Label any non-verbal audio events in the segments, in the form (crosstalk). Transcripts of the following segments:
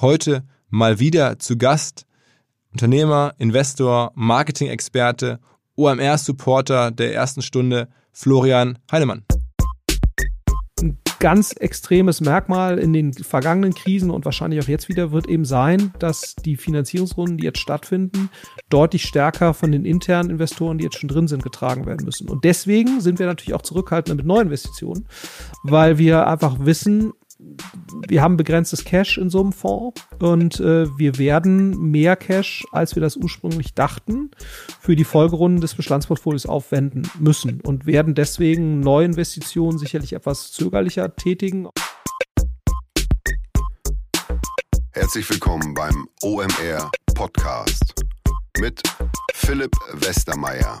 heute mal wieder zu Gast Unternehmer, Investor, Marketing-Experte, OMR-Supporter der ersten Stunde, Florian Heinemann ein ganz extremes Merkmal in den vergangenen Krisen und wahrscheinlich auch jetzt wieder wird eben sein, dass die Finanzierungsrunden, die jetzt stattfinden, deutlich stärker von den internen Investoren, die jetzt schon drin sind, getragen werden müssen. Und deswegen sind wir natürlich auch zurückhaltender mit neuen Investitionen, weil wir einfach wissen, wir haben begrenztes Cash in so einem Fonds und äh, wir werden mehr Cash, als wir das ursprünglich dachten, für die Folgerunden des Bestandsportfolios aufwenden müssen und werden deswegen Neuinvestitionen sicherlich etwas zögerlicher tätigen. Herzlich willkommen beim OMR Podcast mit Philipp Westermeier.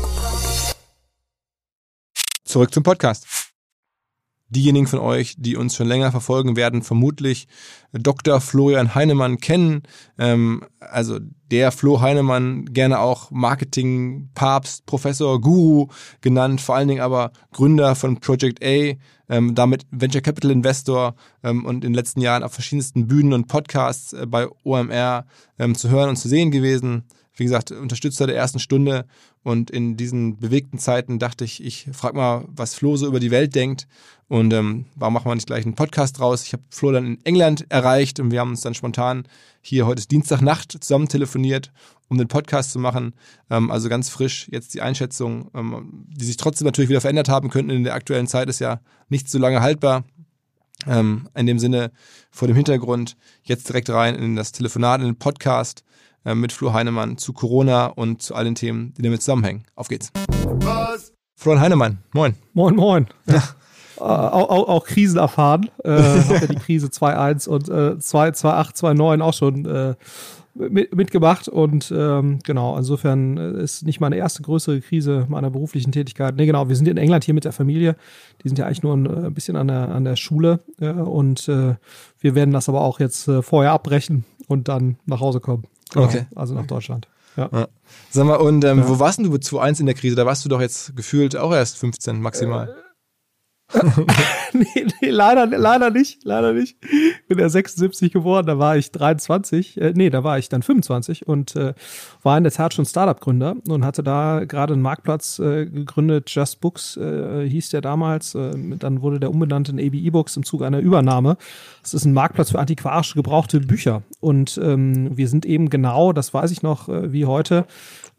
Zurück zum Podcast. Diejenigen von euch, die uns schon länger verfolgen, werden vermutlich Dr. Florian Heinemann kennen. Ähm, also der Flo Heinemann, gerne auch Marketing, Papst, Professor, Guru genannt, vor allen Dingen aber Gründer von Project A, ähm, damit Venture Capital Investor ähm, und in den letzten Jahren auf verschiedensten Bühnen und Podcasts äh, bei OMR ähm, zu hören und zu sehen gewesen wie gesagt, Unterstützer der ersten Stunde. Und in diesen bewegten Zeiten dachte ich, ich frage mal, was Flo so über die Welt denkt. Und ähm, warum machen wir nicht gleich einen Podcast draus? Ich habe Flo dann in England erreicht und wir haben uns dann spontan hier heute ist Dienstagnacht zusammen telefoniert, um den Podcast zu machen. Ähm, also ganz frisch jetzt die Einschätzung, ähm, die sich trotzdem natürlich wieder verändert haben könnten. In der aktuellen Zeit ist ja nicht so lange haltbar. Ähm, in dem Sinne, vor dem Hintergrund, jetzt direkt rein in das Telefonat, in den Podcast. Äh, mit Flo Heinemann zu Corona und zu all den Themen, die damit zusammenhängen. Auf geht's. Was? Florian Heinemann, moin. Moin, moin. Ja. (laughs) Äh, auch, auch, auch Krisen erfahren. Äh, (laughs) hab ja die Krise 2.1 und äh, 2.8, 2.9 auch schon äh, mit, mitgemacht und ähm, genau, insofern äh, ist nicht meine erste größere Krise meiner beruflichen Tätigkeit. Nee, genau, wir sind in England hier mit der Familie. Die sind ja eigentlich nur ein, ein äh, bisschen an der, an der Schule äh, und äh, wir werden das aber auch jetzt äh, vorher abbrechen und dann nach Hause kommen. Genau, okay. Also nach Deutschland. Ja. ja. Sag mal, und ähm, ja. wo warst du mit 2.1 in der Krise? Da warst du doch jetzt gefühlt auch erst 15 maximal. Äh, (laughs) nee, nee, leider, leider nicht, leider nicht. Bin ja 76 geworden, da war ich 23, äh, nee, da war ich dann 25 und äh, war in der Tat schon Startup-Gründer und hatte da gerade einen Marktplatz äh, gegründet, Just Books äh, hieß der damals, äh, dann wurde der umbenannt in AB E-Books im Zuge einer Übernahme. Das ist ein Marktplatz für antiquarische gebrauchte Bücher und ähm, wir sind eben genau, das weiß ich noch äh, wie heute,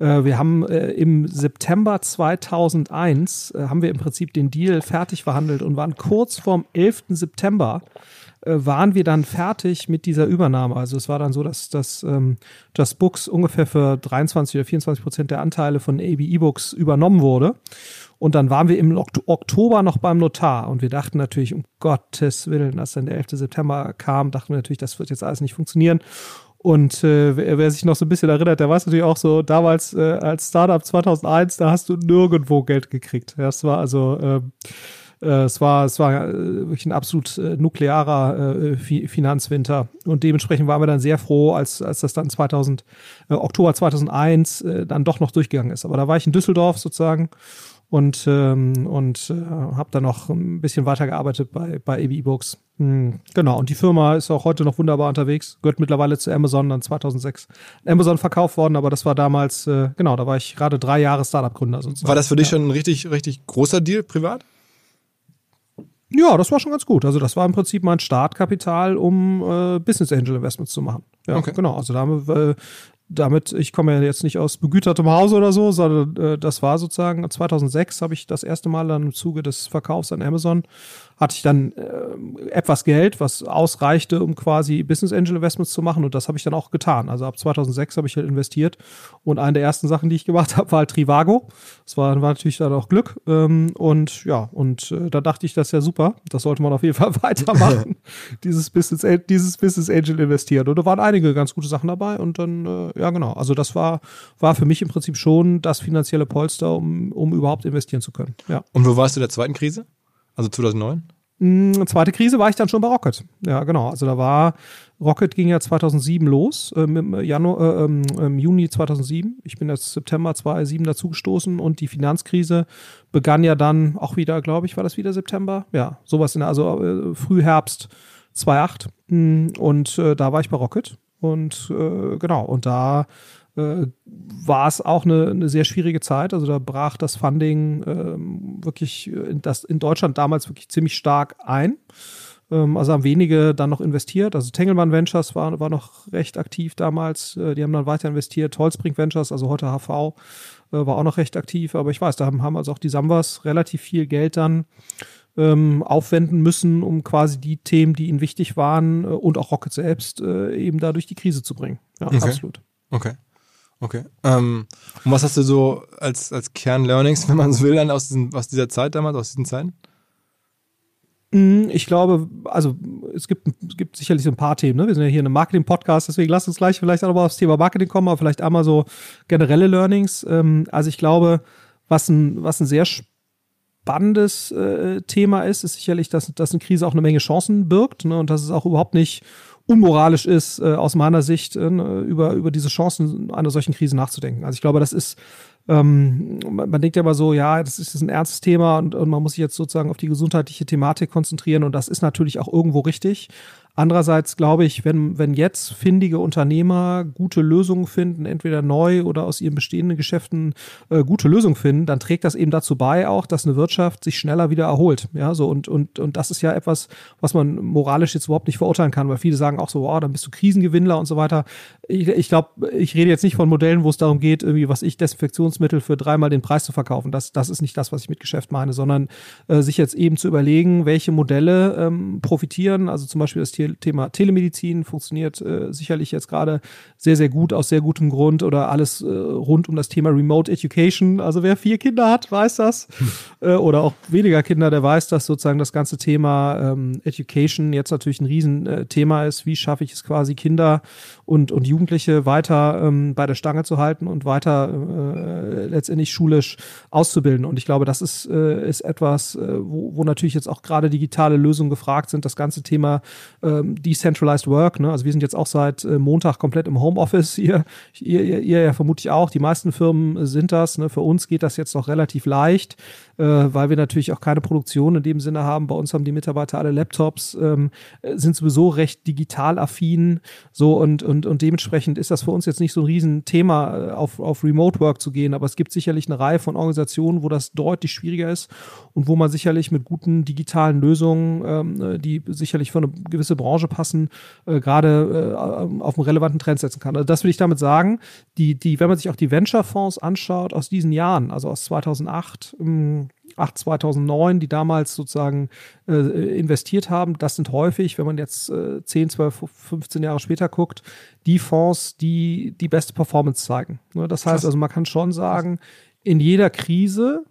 wir haben äh, im September 2001 äh, haben wir im Prinzip den Deal fertig verhandelt und waren kurz vorm 11. September waren wir dann fertig mit dieser Übernahme. Also es war dann so, dass, dass ähm, Just Books ungefähr für 23 oder 24 Prozent der Anteile von AB E-Books übernommen wurde. Und dann waren wir im Oktober noch beim Notar und wir dachten natürlich, um Gottes Willen, als dann der 11. September kam, dachten wir natürlich, das wird jetzt alles nicht funktionieren. Und äh, wer, sich noch so ein bisschen erinnert, der weiß natürlich auch so, damals äh, als Startup 2001, da hast du nirgendwo Geld gekriegt. Das war also, äh, Äh, es war, es war äh, wirklich ein absolut äh, nuklearer äh, Finanzwinter. Und dementsprechend waren wir dann sehr froh, als, als das dann 2000, äh, Oktober 2001 äh, dann doch noch durchgegangen ist. Aber da war ich in Düsseldorf sozusagen und, ähm, und äh, habe dann noch ein bisschen weitergearbeitet bei, bei AB E-Books. Hm, genau, und die Firma ist auch heute noch wunderbar unterwegs, gehört mittlerweile zu Amazon, dann 2006 Amazon verkauft worden, aber das war damals, äh, genau, da war ich gerade drei Jahre Startup-Gründer sozusagen. War das für dich ja. schon ein richtig, richtig großer Deal privat? Ja, das war schon ganz gut. Also das war im Prinzip mein Startkapital, um äh, Business Angel Investments zu machen. Ja, Okay. genau. Also da haben wir, äh, damit, ich komme ja jetzt nicht aus begütertem Hause oder so, sondern äh, das war sozusagen 2006 habe ich das erste Mal dann im Zuge des Verkaufs an Amazon hatte ich dann äh, etwas Geld, was ausreichte, um quasi Business Angel Investments zu machen und das habe ich dann auch getan. Also ab 2006 habe ich halt investiert und eine der ersten Sachen, die ich gemacht (laughs) habe, war halt Trivago. Das war, war natürlich dann auch Glück ähm, und ja, und äh, da dachte ich, das ist ja super, das sollte man auf jeden Fall (laughs) weitermachen, (laughs) dieses Business, dieses Business Angel investieren. Und da waren einige ganz gute Sachen dabei und dann, äh, ja genau, also das war, war für mich im Prinzip schon das finanzielle Polster, um, um überhaupt investieren zu können. Ja. Und wo warst du in der zweiten Krise? Also 2009? Mm, Zweite Krise war ich dann schon bei Rocket. Ja, genau. Also da war, Rocket ging ja 2007 los, ähm, im, Januar, äh, ähm, im Juni 2007. Ich bin jetzt September 2007 dazugestoßen und die Finanzkrise begann ja dann auch wieder, glaube ich, war das wieder September? Ja, sowas in der, also äh, Frühherbst 2008. Mm, Und äh, da war ich bei Rocket. Und äh, genau, und da äh, war es auch eine, eine sehr schwierige Zeit. Also da brach das Funding ähm, wirklich in, das, in Deutschland damals wirklich ziemlich stark ein. Ähm, also haben wenige dann noch investiert. Also Tengelmann Ventures war, war noch recht aktiv damals. Äh, die haben dann weiter investiert. Holzbrink Ventures, also heute HV, äh, war auch noch recht aktiv. Aber ich weiß, da haben, haben also auch die Sambas relativ viel Geld dann ähm, aufwenden müssen, um quasi die Themen, die ihnen wichtig waren äh, und auch Rocket selbst äh, eben da durch die Krise zu bringen. Ja, Okay. absolut. Okay. Okay. Ähm, und was hast du so als, als Kern-Learnings, (laughs) wenn man so will, dann aus, diesen, aus dieser Zeit damals, aus diesen Zeiten? Mm, Ich glaube, also es gibt, es gibt sicherlich so ein paar Themen. Ne? Wir sind ja hier in einem Marketing-Podcast, deswegen lass uns gleich vielleicht auch nochmal aufs Thema Marketing kommen, aber vielleicht einmal so generelle Learnings. Ähm, Also ich glaube, was ein, was ein sehr spannendes äh, Thema ist, ist sicherlich, dass, dass eine Krise auch eine Menge Chancen birgt ne? und dass es auch überhaupt nicht unmoralisch ist, äh, aus meiner Sicht, äh, über, über diese Chancen einer solchen Krise nachzudenken. Also ich glaube, das ist ähm, man, man denkt ja immer so, ja, das ist ein ernstes Thema und, und man muss sich jetzt sozusagen auf die gesundheitliche Thematik konzentrieren und das ist natürlich auch irgendwo richtig. Andererseits glaube ich, wenn, wenn jetzt findige Unternehmer gute Lösungen finden, entweder neu oder aus ihren bestehenden Geschäften äh, gute Lösungen finden, dann trägt das eben dazu bei auch, dass eine Wirtschaft sich schneller wieder erholt. Ja, so und, und, und das ist ja etwas, was man moralisch jetzt überhaupt nicht verurteilen kann, weil viele sagen auch so, wow, dann bist du Krisengewinnler und so weiter. Ich, ich glaube, ich rede jetzt nicht von Modellen, wo es darum geht, irgendwie, was ich, Desinfektionsmittel für dreimal den Preis zu verkaufen. Das, das ist nicht das, was ich mit Geschäft meine, sondern äh, sich jetzt eben zu überlegen, welche Modelle ähm, profitieren. Also zum Beispiel das The Thema Telemedizin funktioniert äh, sicherlich jetzt gerade sehr, sehr gut, aus sehr gutem Grund oder alles äh, rund um das Thema Remote Education. Also wer vier Kinder hat, weiß das. Äh, oder auch weniger Kinder, der weiß, dass sozusagen das ganze Thema ähm, Education jetzt natürlich ein Riesenthema ist. Wie schaffe ich es quasi, Kinder und, und Jugendliche weiter ähm, bei der Stange zu halten und weiter äh, letztendlich schulisch auszubilden. Und ich glaube, das ist, äh, ist etwas, äh, wo, wo natürlich jetzt auch gerade digitale Lösungen gefragt sind. Das ganze Thema ähm, Decentralized Work. Ne? Also wir sind jetzt auch seit äh, Montag komplett im Homeoffice. Ihr, ihr, ihr, ihr ja vermutlich auch. Die meisten Firmen sind das. Ne? Für uns geht das jetzt noch relativ leicht, äh, weil wir natürlich auch keine Produktion in dem Sinne haben. Bei uns haben die Mitarbeiter alle Laptops, ähm, äh, sind sowieso recht digital affin. So und, und, und dementsprechend ist das für uns jetzt nicht so ein Riesenthema, äh, auf, auf Remote Work zu gehen. Aber es gibt sicherlich eine Reihe von Organisationen, wo das deutlich schwieriger ist und wo man sicherlich mit guten digitalen Lösungen, ähm, die sicherlich für eine gewisse Branche passen, äh, gerade äh, auf einen relevanten Trend setzen kann. Also das will ich damit sagen. Die, die, wenn man sich auch die Venture-Fonds anschaut aus diesen Jahren, also aus 2008, ähm, 8, 2009, die damals sozusagen äh, investiert haben, das sind häufig, wenn man jetzt äh, 10, 12, 15 Jahre später guckt, die Fonds, die die beste Performance zeigen. Ne, das heißt also, man kann schon sagen, in jeder Krise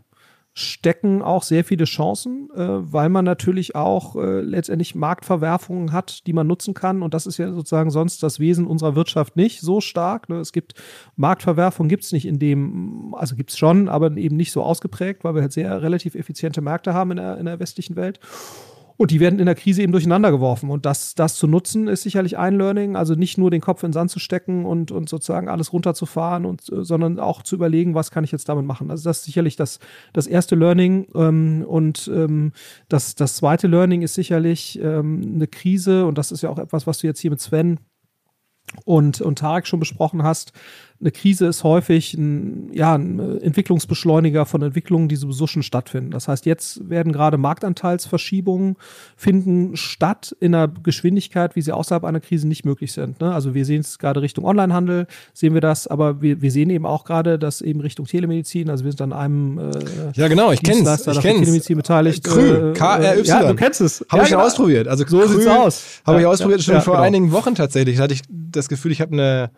stecken auch sehr viele Chancen, äh, weil man natürlich auch äh, letztendlich Marktverwerfungen hat, die man nutzen kann. Und das ist ja sozusagen sonst das Wesen unserer Wirtschaft nicht so stark. Ne? Es gibt Marktverwerfungen, gibt es nicht in dem, also gibt es schon, aber eben nicht so ausgeprägt, weil wir halt sehr relativ effiziente Märkte haben in der, in der westlichen Welt. Und die werden in der Krise eben durcheinander geworfen. Und das, das zu nutzen, ist sicherlich ein Learning. Also nicht nur den Kopf in den Sand zu stecken und, und sozusagen alles runterzufahren, und, äh, sondern auch zu überlegen, was kann ich jetzt damit machen. Also das ist sicherlich das, das erste Learning. Ähm, und ähm, das, das zweite Learning ist sicherlich ähm, eine Krise. Und das ist ja auch etwas, was du jetzt hier mit Sven und, und Tarek schon besprochen hast eine Krise ist häufig ein, ja, ein Entwicklungsbeschleuniger von Entwicklungen, die sowieso schon stattfinden. Das heißt, jetzt werden gerade Marktanteilsverschiebungen finden statt in einer Geschwindigkeit, wie sie außerhalb einer Krise nicht möglich sind. Ne? Also wir sehen es gerade Richtung Onlinehandel, sehen wir das, aber wir, wir sehen eben auch gerade, dass eben Richtung Telemedizin, also wir sind an einem äh, Ja, genau, ich kenne es. Ich kenne Telemedizin beteiligt. Krü, K-R-Y. Ja, du kennst es. Habe ja, ich genau. ausprobiert. Also so sieht's aus. Habe Ja, ich ausprobiert ja, schon vor genau. einigen Wochen tatsächlich. Da hatte ich das Gefühl, ich habe eine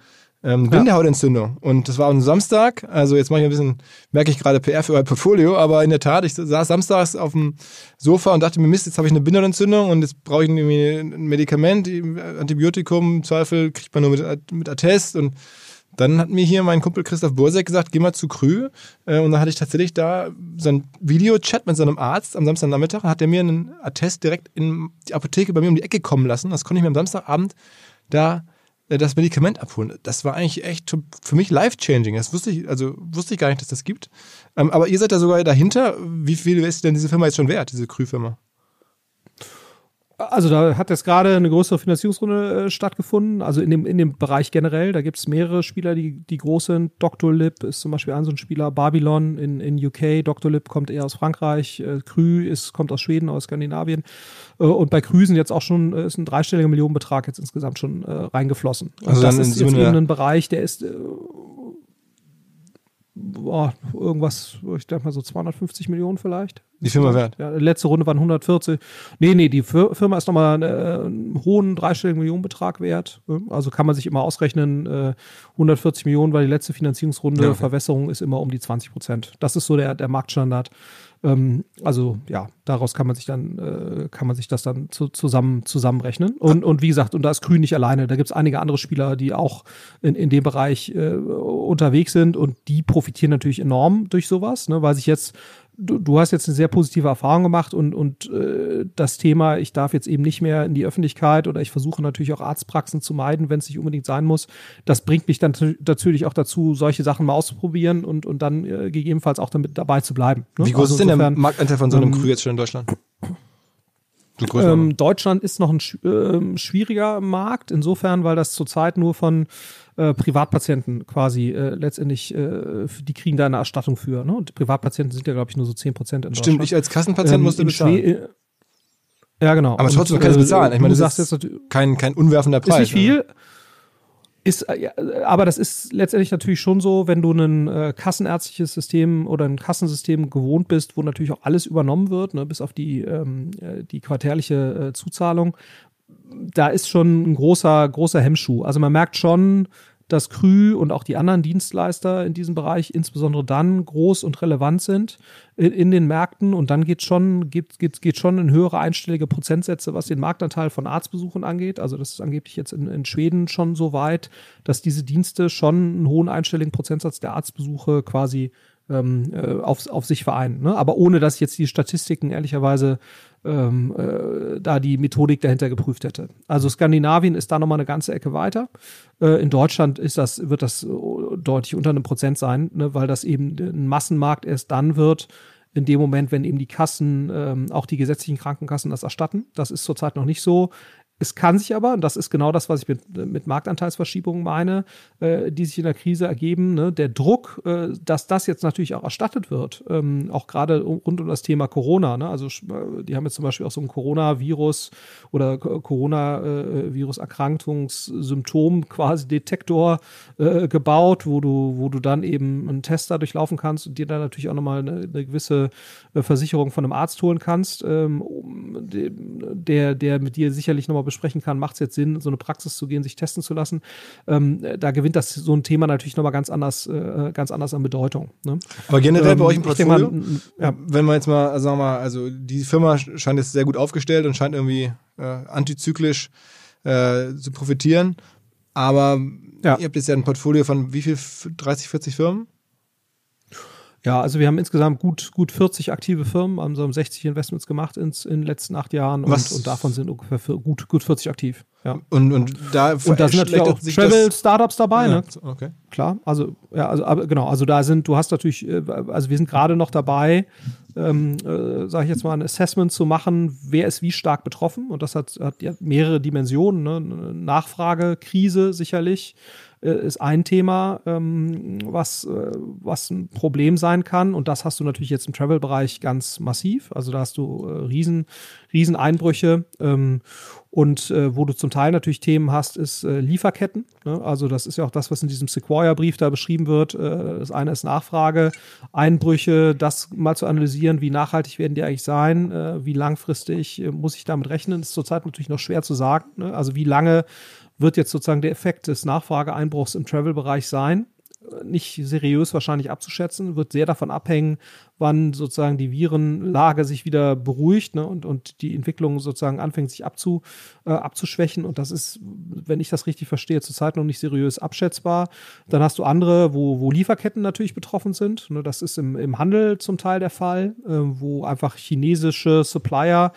ähm, Bindehautentzündung. Und das war am Samstag. Also jetzt mache ich ein bisschen, merke ich gerade PR für euer Portfolio, aber in der Tat, ich saß samstags auf dem Sofa und dachte mir, Mist, jetzt habe ich eine Bindehautentzündung und jetzt brauche ich irgendwie ein Medikament, Antibiotikum, im Zweifel kriegt man nur mit, mit Attest und dann hat mir hier mein Kumpel Christoph Bursek gesagt, geh mal zu Krü. Äh, Und dann hatte ich tatsächlich da so einen Videochat mit so einem Arzt am Samstagnachmittag. Hat er mir einen Attest direkt in die Apotheke bei mir um die Ecke kommen lassen. Das konnte ich mir am Samstagabend da das Medikament abholen. Das war eigentlich echt für mich life-changing. Das wusste ich, also wusste ich gar nicht, dass das gibt. Ähm, Aber ihr seid da sogar dahinter. Wie viel ist denn diese Firma jetzt schon wert, diese Krü-Firma? Also da hat jetzt gerade eine größere Finanzierungsrunde äh, stattgefunden, also in dem, in dem Bereich generell. Da gibt es mehrere Spieler, die, die groß sind. Dr. Lib ist zum Beispiel ein so ein Spieler, Babylon in, in UK, Dr. Lib kommt eher aus Frankreich, äh, Krü ist, kommt aus Schweden, aus Skandinavien. Äh, und bei Krü sind jetzt auch schon, äh, ist ein dreistelliger Millionenbetrag jetzt insgesamt schon äh, reingeflossen. Und Also das dann ist jetzt eben ein Bereich, der ist äh, boah, irgendwas, ich denke mal so 250 Millionen vielleicht. Die Firma wert? Ja, letzte Runde waren 140. Nee, nee, die Fir- Firma ist nochmal äh, einen hohen dreistelligen Millionenbetrag wert. Also kann man sich immer ausrechnen, äh, 140 Millionen war die letzte Finanzierungsrunde, Ja, okay. Verwässerung ist immer um die 20 Prozent. Das ist so der, der Marktstandard. Ähm, also ja, daraus kann man sich dann, äh, kann man sich das dann zu, zusammen, zusammenrechnen. Und, und wie gesagt, und da ist Grün nicht alleine. Da gibt es einige andere Spieler, die auch in, in dem Bereich äh, unterwegs sind und die profitieren natürlich enorm durch sowas, ne, weil sich jetzt du, du hast jetzt eine sehr positive Erfahrung gemacht und, und äh, das Thema, ich darf jetzt eben nicht mehr in die Öffentlichkeit oder ich versuche natürlich auch Arztpraxen zu meiden, wenn es nicht unbedingt sein muss. Das bringt mich dann natürlich auch dazu, solche Sachen mal auszuprobieren und, und dann äh, gegebenenfalls auch damit dabei zu bleiben. ne? Wie groß Also ist denn der Marktanteil von so einem ähm, Krü jetzt schon in Deutschland? Ähm, Deutschland ist noch ein ähm, schwieriger Markt, insofern, weil das zurzeit nur von äh, Privatpatienten quasi äh, letztendlich, äh, die kriegen da eine Erstattung für. Ne? Und Privatpatienten sind ja, glaube ich, nur so 10 Prozent in Stimmt, ich als Kassenpatient Ähm, musste bezahlen. Schwe- Ja, genau. Aber Und, trotzdem kannst du äh, bezahlen. Ich meine, du das sagst ist jetzt natürlich, kein, kein unwerfender ist Preis. nicht viel. Ist, äh, ja, aber das ist letztendlich natürlich schon so, wenn du ein äh, kassenärztliches System oder ein Kassensystem gewohnt bist, wo natürlich auch alles übernommen wird, ne, bis auf die, ähm, äh, die quartärliche äh, Zuzahlung, da ist schon ein großer, großer Hemmschuh. Also man merkt schon, dass Krü und auch die anderen Dienstleister in diesem Bereich insbesondere dann groß und relevant sind in, in den Märkten und dann geht schon, geht, geht, geht schon in höhere einstellige Prozentsätze, was den Marktanteil von Arztbesuchen angeht. Also das ist angeblich jetzt in, in Schweden schon so weit, dass diese Dienste schon einen hohen einstelligen Prozentsatz der Arztbesuche quasi ähm, äh, auf, auf sich vereinen. Ne? Aber ohne dass jetzt die Statistiken ehrlicherweise ähm, äh, da die Methodik dahinter geprüft hätte. Also Skandinavien ist da nochmal eine ganze Ecke weiter. Äh, in Deutschland ist das, wird das äh, deutlich unter einem Prozent sein, ne? weil das eben ein Massenmarkt erst dann wird, in dem Moment, wenn eben die Kassen, ähm, auch die gesetzlichen Krankenkassen das erstatten. Das ist zurzeit noch nicht so. Es kann sich aber, und das ist genau das, was ich mit, mit Marktanteilsverschiebungen meine, äh, die sich in der Krise ergeben, ne? der Druck, äh, dass das jetzt natürlich auch erstattet wird, ähm, auch gerade rund um das Thema Corona. Ne? Also sch- die haben jetzt zum Beispiel auch so ein Coronavirus oder Co- Coronavirus-Erkrankungssymptom (laughs) quasi Detektor äh, gebaut, wo du, wo du dann eben einen Tester durchlaufen kannst und dir dann natürlich auch nochmal eine, eine gewisse äh, Versicherung von einem Arzt holen kannst, ähm, de- der, der mit dir sicherlich nochmal besprechen kann, macht es jetzt Sinn, so eine Praxis zu gehen, sich testen zu lassen. Ähm, da gewinnt das so ein Thema natürlich nochmal ganz anders, äh, ganz anders an Bedeutung. Ne? Aber generell ähm, bei euch im Portfolio, mal, ja. wenn man jetzt mal, also sagen wir mal, also die Firma scheint jetzt sehr gut aufgestellt und scheint irgendwie äh, antizyklisch äh, zu profitieren. Aber ja. ihr habt jetzt ja ein Portfolio von wie viel? 30, 40 Firmen? Ja, also wir haben insgesamt gut, gut 40 aktive Firmen, haben so 60 Investments gemacht ins, in den letzten acht Jahren und, und davon sind ungefähr gut, gut 40 aktiv. Ja. Und, und da, und da sind natürlich auch Travel-Startups dabei, ja, ne? Okay. Klar, also, ja, also, aber, genau, also da sind, du hast natürlich, äh, also wir sind gerade noch dabei, ähm, äh, sage ich jetzt mal, ein Assessment zu machen, wer ist wie stark betroffen. Und das hat, hat ja mehrere Dimensionen, ne? Nachfragekrise sicherlich äh, ist ein Thema, ähm, was, äh, was ein Problem sein kann. Und das hast du natürlich jetzt im Travel-Bereich ganz massiv. Also da hast du äh, riesen, riesen Einbrüche. Ähm, und äh, wo du zum Teil natürlich Themen hast, ist äh, Lieferketten. Ne? Also das ist ja auch das, was in diesem Sequoia-Brief da beschrieben wird. Äh, das eine ist Nachfrage, Einbrüche, das mal zu analysieren, wie nachhaltig werden die eigentlich sein, äh, wie langfristig äh, muss ich damit rechnen, ist zurzeit natürlich noch schwer zu sagen. Ne? Also wie lange wird jetzt sozusagen der Effekt des Nachfrageeinbruchs im Travel-Bereich sein. Nicht seriös wahrscheinlich abzuschätzen, wird sehr davon abhängen, wann sozusagen die Virenlage sich wieder beruhigt ne, und, und die Entwicklung sozusagen anfängt, sich abzu, äh, abzuschwächen. Und das ist, wenn ich das richtig verstehe, zurzeit noch nicht seriös abschätzbar. Dann hast du andere, wo, wo Lieferketten natürlich betroffen sind. Ne, das ist im, im Handel zum Teil der Fall, äh, wo einfach chinesische Supplier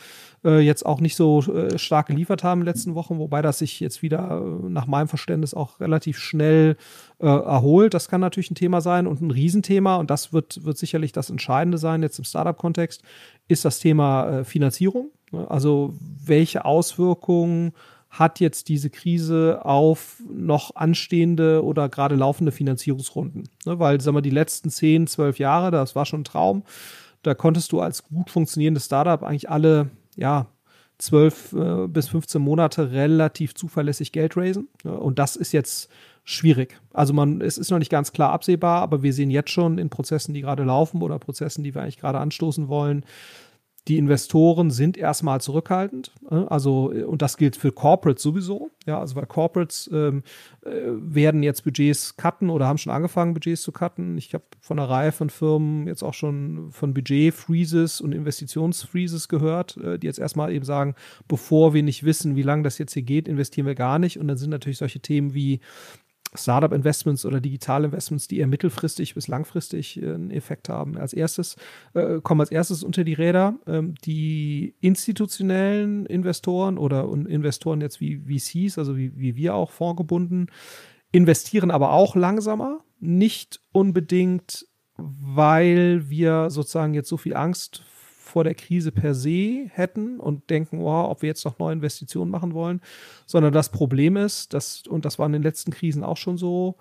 äh, jetzt auch nicht so äh, stark geliefert haben in den letzten Wochen, wobei das sich jetzt wieder äh, nach meinem Verständnis auch relativ schnell äh, erholt. Das kann natürlich ein Thema sein und ein Riesenthema und das wird, wird sicherlich das Entscheidende sein jetzt im Startup-Kontext, ist das Thema Finanzierung. Also welche Auswirkungen hat jetzt diese Krise auf noch anstehende oder gerade laufende Finanzierungsrunden? Ne, weil, sagen wir, die letzten 10, 12 Jahre, das war schon ein Traum. Da konntest du als gut funktionierendes Startup eigentlich alle ja, 12 äh, bis 15 Monate relativ zuverlässig Geld raisen. Und das ist jetzt schwierig. Also man, es ist noch nicht ganz klar absehbar, aber wir sehen jetzt schon in Prozessen, die gerade laufen oder Prozessen, die wir eigentlich gerade anstoßen wollen, die Investoren sind erstmal zurückhaltend. Ne? Also, und das gilt für Corporates sowieso. Ja, also weil Corporates ähm, äh, werden jetzt Budgets cutten oder haben schon angefangen, Budgets zu cutten. Ich habe von einer Reihe von Firmen jetzt auch schon von Budget-Freezes und Investitionsfreezes gehört, äh, die jetzt erstmal eben sagen, bevor wir nicht wissen, wie lange das jetzt hier geht, investieren wir gar nicht. Und dann sind natürlich solche Themen wie Startup-Investments oder Digital-Investments, die eher mittelfristig bis langfristig äh, einen Effekt haben. Als erstes äh, kommen als erstes unter die Räder ähm, die institutionellen Investoren oder Investoren jetzt wie VCs, also wie, wie wir auch vorgebunden, investieren aber auch langsamer, nicht unbedingt, weil wir sozusagen jetzt so viel Angst vor der Krise per se hätten und denken, wow, ob wir jetzt noch neue Investitionen machen wollen, sondern das Problem ist, dass, und das war in den letzten Krisen auch schon so,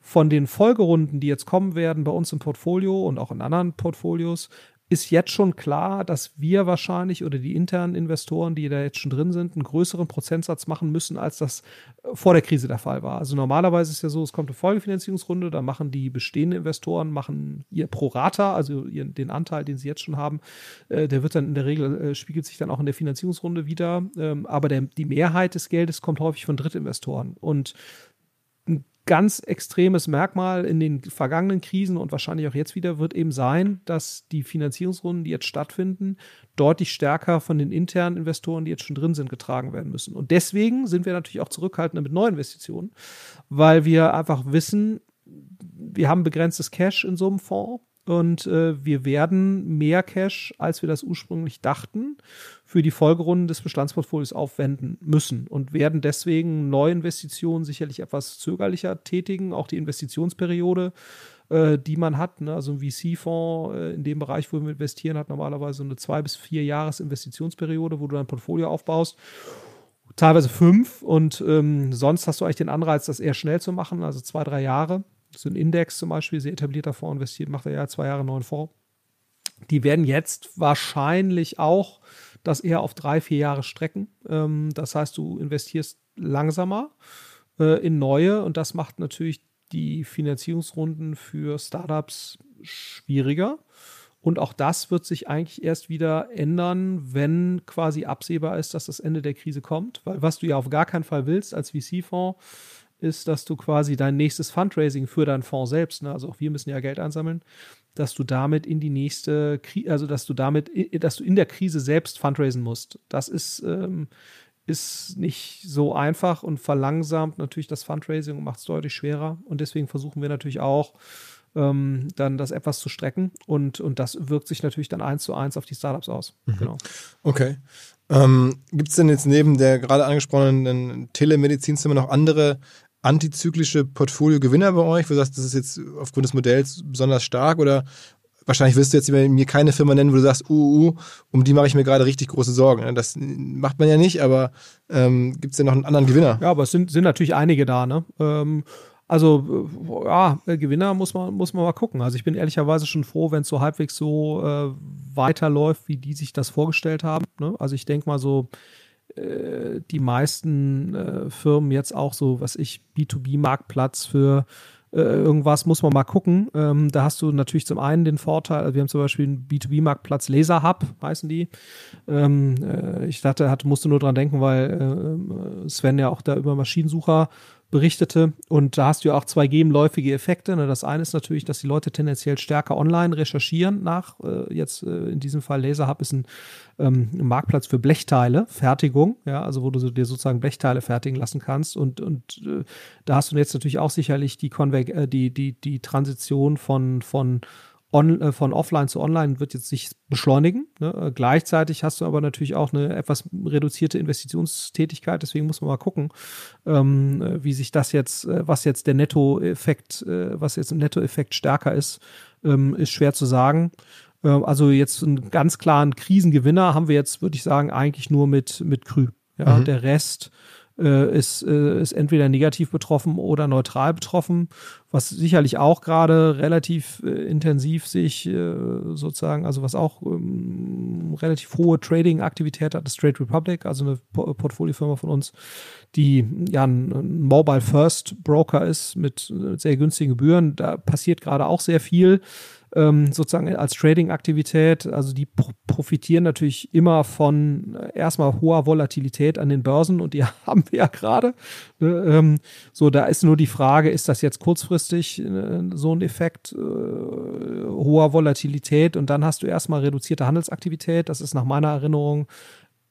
von den Folgerunden, die jetzt kommen werden bei uns im Portfolio und auch in anderen Portfolios, ist jetzt schon klar, dass wir wahrscheinlich oder die internen Investoren, die da jetzt schon drin sind, einen größeren Prozentsatz machen müssen, als das äh, vor der Krise der Fall war. Also normalerweise ist ja so, es kommt eine Folgefinanzierungsrunde, da machen die bestehenden Investoren, machen ihr Prorata, also ihren, den Anteil, den sie jetzt schon haben, äh, der wird dann in der Regel, äh, spiegelt sich dann auch in der Finanzierungsrunde wieder. Ähm, aber der, die Mehrheit des Geldes kommt häufig von Drittinvestoren. Und ganz extremes Merkmal in den vergangenen Krisen und wahrscheinlich auch jetzt wieder wird eben sein, dass die Finanzierungsrunden, die jetzt stattfinden, deutlich stärker von den internen Investoren, die jetzt schon drin sind, getragen werden müssen. Und deswegen sind wir natürlich auch zurückhaltender mit Neuinvestitionen, weil wir einfach wissen, wir haben begrenztes Cash in so einem Fonds und äh, wir werden mehr Cash, als wir das ursprünglich dachten, für die Folgerunden des Bestandsportfolios aufwenden müssen und werden deswegen Neuinvestitionen sicherlich etwas zögerlicher tätigen. Auch die Investitionsperiode, äh, die man hat, ne? also ein VC-Fonds äh, in dem Bereich, wo wir investieren, hat normalerweise eine zwei bis vier Jahres Investitionsperiode, wo du dein Portfolio aufbaust teilweise fünf und ähm, sonst hast du eigentlich den Anreiz, das eher schnell zu machen, also zwei, drei Jahre so ein Index zum Beispiel, sehr etablierter Fonds investiert, macht er ja zwei Jahre neuen Fonds. Die werden jetzt wahrscheinlich auch das eher auf drei, vier Jahre strecken. Ähm, das heißt, du investierst langsamer äh, in neue und das macht natürlich die Finanzierungsrunden für Startups schwieriger. Und auch das wird sich eigentlich erst wieder ändern, wenn quasi absehbar ist, dass das Ende der Krise kommt. Weil was du ja auf gar keinen Fall willst als VC-Fonds, ist, dass du quasi dein nächstes Fundraising für deinen Fonds selbst, ne, also auch wir müssen ja Geld einsammeln, dass du damit in die nächste, Krise, also dass du damit, dass du in der Krise selbst fundraisen musst. Das ist, ähm, ist nicht so einfach und verlangsamt natürlich das Fundraising und macht es deutlich schwerer. Und deswegen versuchen wir natürlich auch, ähm, dann das etwas zu strecken und, und das wirkt sich natürlich dann eins zu eins auf die Startups aus. Mhm. Genau. Okay. Ähm, Gibt es denn jetzt neben der gerade angesprochenen Telemedizinzimmer noch andere antizyklische Portfolio-Gewinner bei euch? Wo du sagst, das ist jetzt aufgrund des Modells besonders stark oder wahrscheinlich wirst du jetzt mir keine Firma nennen, wo du sagst, uh, uh, um die mache ich mir gerade richtig große Sorgen. Das macht man ja nicht, aber ähm, gibt es denn noch einen anderen Gewinner? Ja, aber es sind, sind natürlich einige da, ne? Ähm, also ja, Gewinner muss man, muss man mal gucken. Also ich bin ehrlicherweise schon froh, wenn es so halbwegs so äh, weiterläuft, wie die sich das vorgestellt haben. Ne? Also ich denke mal so, äh, die meisten äh, Firmen jetzt auch so, was ich, B2B-Marktplatz für äh, irgendwas muss man mal gucken. Ähm, da hast du natürlich zum einen den Vorteil, also wir haben zum Beispiel einen B2B-Marktplatz Laser Hub, heißen die. Ähm, äh, ich dachte, hat, musste nur dran denken, weil äh, Sven ja auch da über Maschinensucher berichtete. Und da hast du ja auch zwei gegenläufige Effekte. Ne? Das eine ist natürlich, dass die Leute tendenziell stärker online recherchieren nach, äh, jetzt äh, in diesem Fall Laserhub ist ein, ähm, ein, Marktplatz für Blechteile, Fertigung, ja, also wo du dir sozusagen Blechteile fertigen lassen kannst. Und, und äh, da hast du jetzt natürlich auch sicherlich die, Konve die, die, die Transition von, von on, äh, von offline zu online wird jetzt sich beschleunigen. Ne? Äh, gleichzeitig hast du aber natürlich auch eine etwas reduzierte Investitionstätigkeit. Deswegen muss man mal gucken, ähm, äh, wie sich das jetzt, äh, was jetzt der Nettoeffekt, äh, was jetzt im Nettoeffekt stärker ist, ähm, ist schwer zu sagen. Ähm, also jetzt einen ganz klaren Krisengewinner haben wir jetzt, würde ich sagen, eigentlich nur mit, mit Krü. Ja, mhm. der Rest äh, ist, äh, ist entweder negativ betroffen oder neutral betroffen, was sicherlich auch gerade relativ äh, intensiv sich äh, sozusagen, also was auch ähm, relativ hohe Trading-Aktivität hat, ist Trade Republic, also eine po Portfoliofirma von uns, die ja ein, ein Mobile First Broker ist mit äh, sehr günstigen Gebühren. Da passiert gerade auch sehr viel ähm, sozusagen als Trading-Aktivität. Also die profitieren natürlich immer von äh, erstmal hoher Volatilität an den Börsen und die (laughs) haben wir ja gerade. Ne? Ähm, so, da ist nur die Frage, ist das jetzt kurzfristig äh, so ein Effekt äh, hoher Volatilität und dann hast du erstmal reduzierte Handelsaktivität. Das ist nach meiner Erinnerung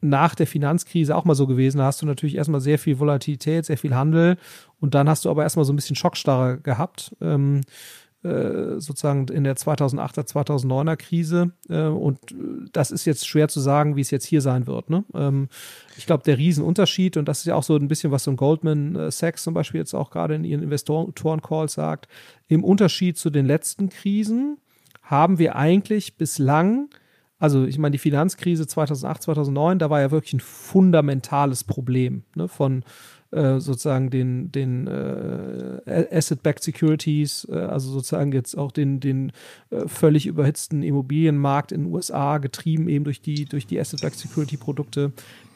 nach der Finanzkrise auch mal so gewesen. Da hast du natürlich erstmal sehr viel Volatilität, sehr viel Handel und dann hast du aber erstmal so ein bisschen Schockstarre gehabt. Ähm, äh, sozusagen in der 2008er, 2009er Krise. Äh, und das ist jetzt schwer zu sagen, wie es jetzt hier sein wird. Ne? Ähm, ich glaube, der Riesenunterschied, und das ist ja auch so ein bisschen, was so ein Goldman äh, Sachs zum Beispiel jetzt auch gerade in ihren Investoren-Calls sagt, im Unterschied zu den letzten Krisen haben wir eigentlich bislang also ich meine, die Finanzkrise 2008, 2009, da war ja wirklich ein fundamentales Problem ne, von äh, sozusagen den, den äh, Asset-Backed Securities, äh, also sozusagen jetzt auch den, den äh, völlig überhitzten Immobilienmarkt in den USA, getrieben eben durch die, durch die Asset-Backed Security-Produkte.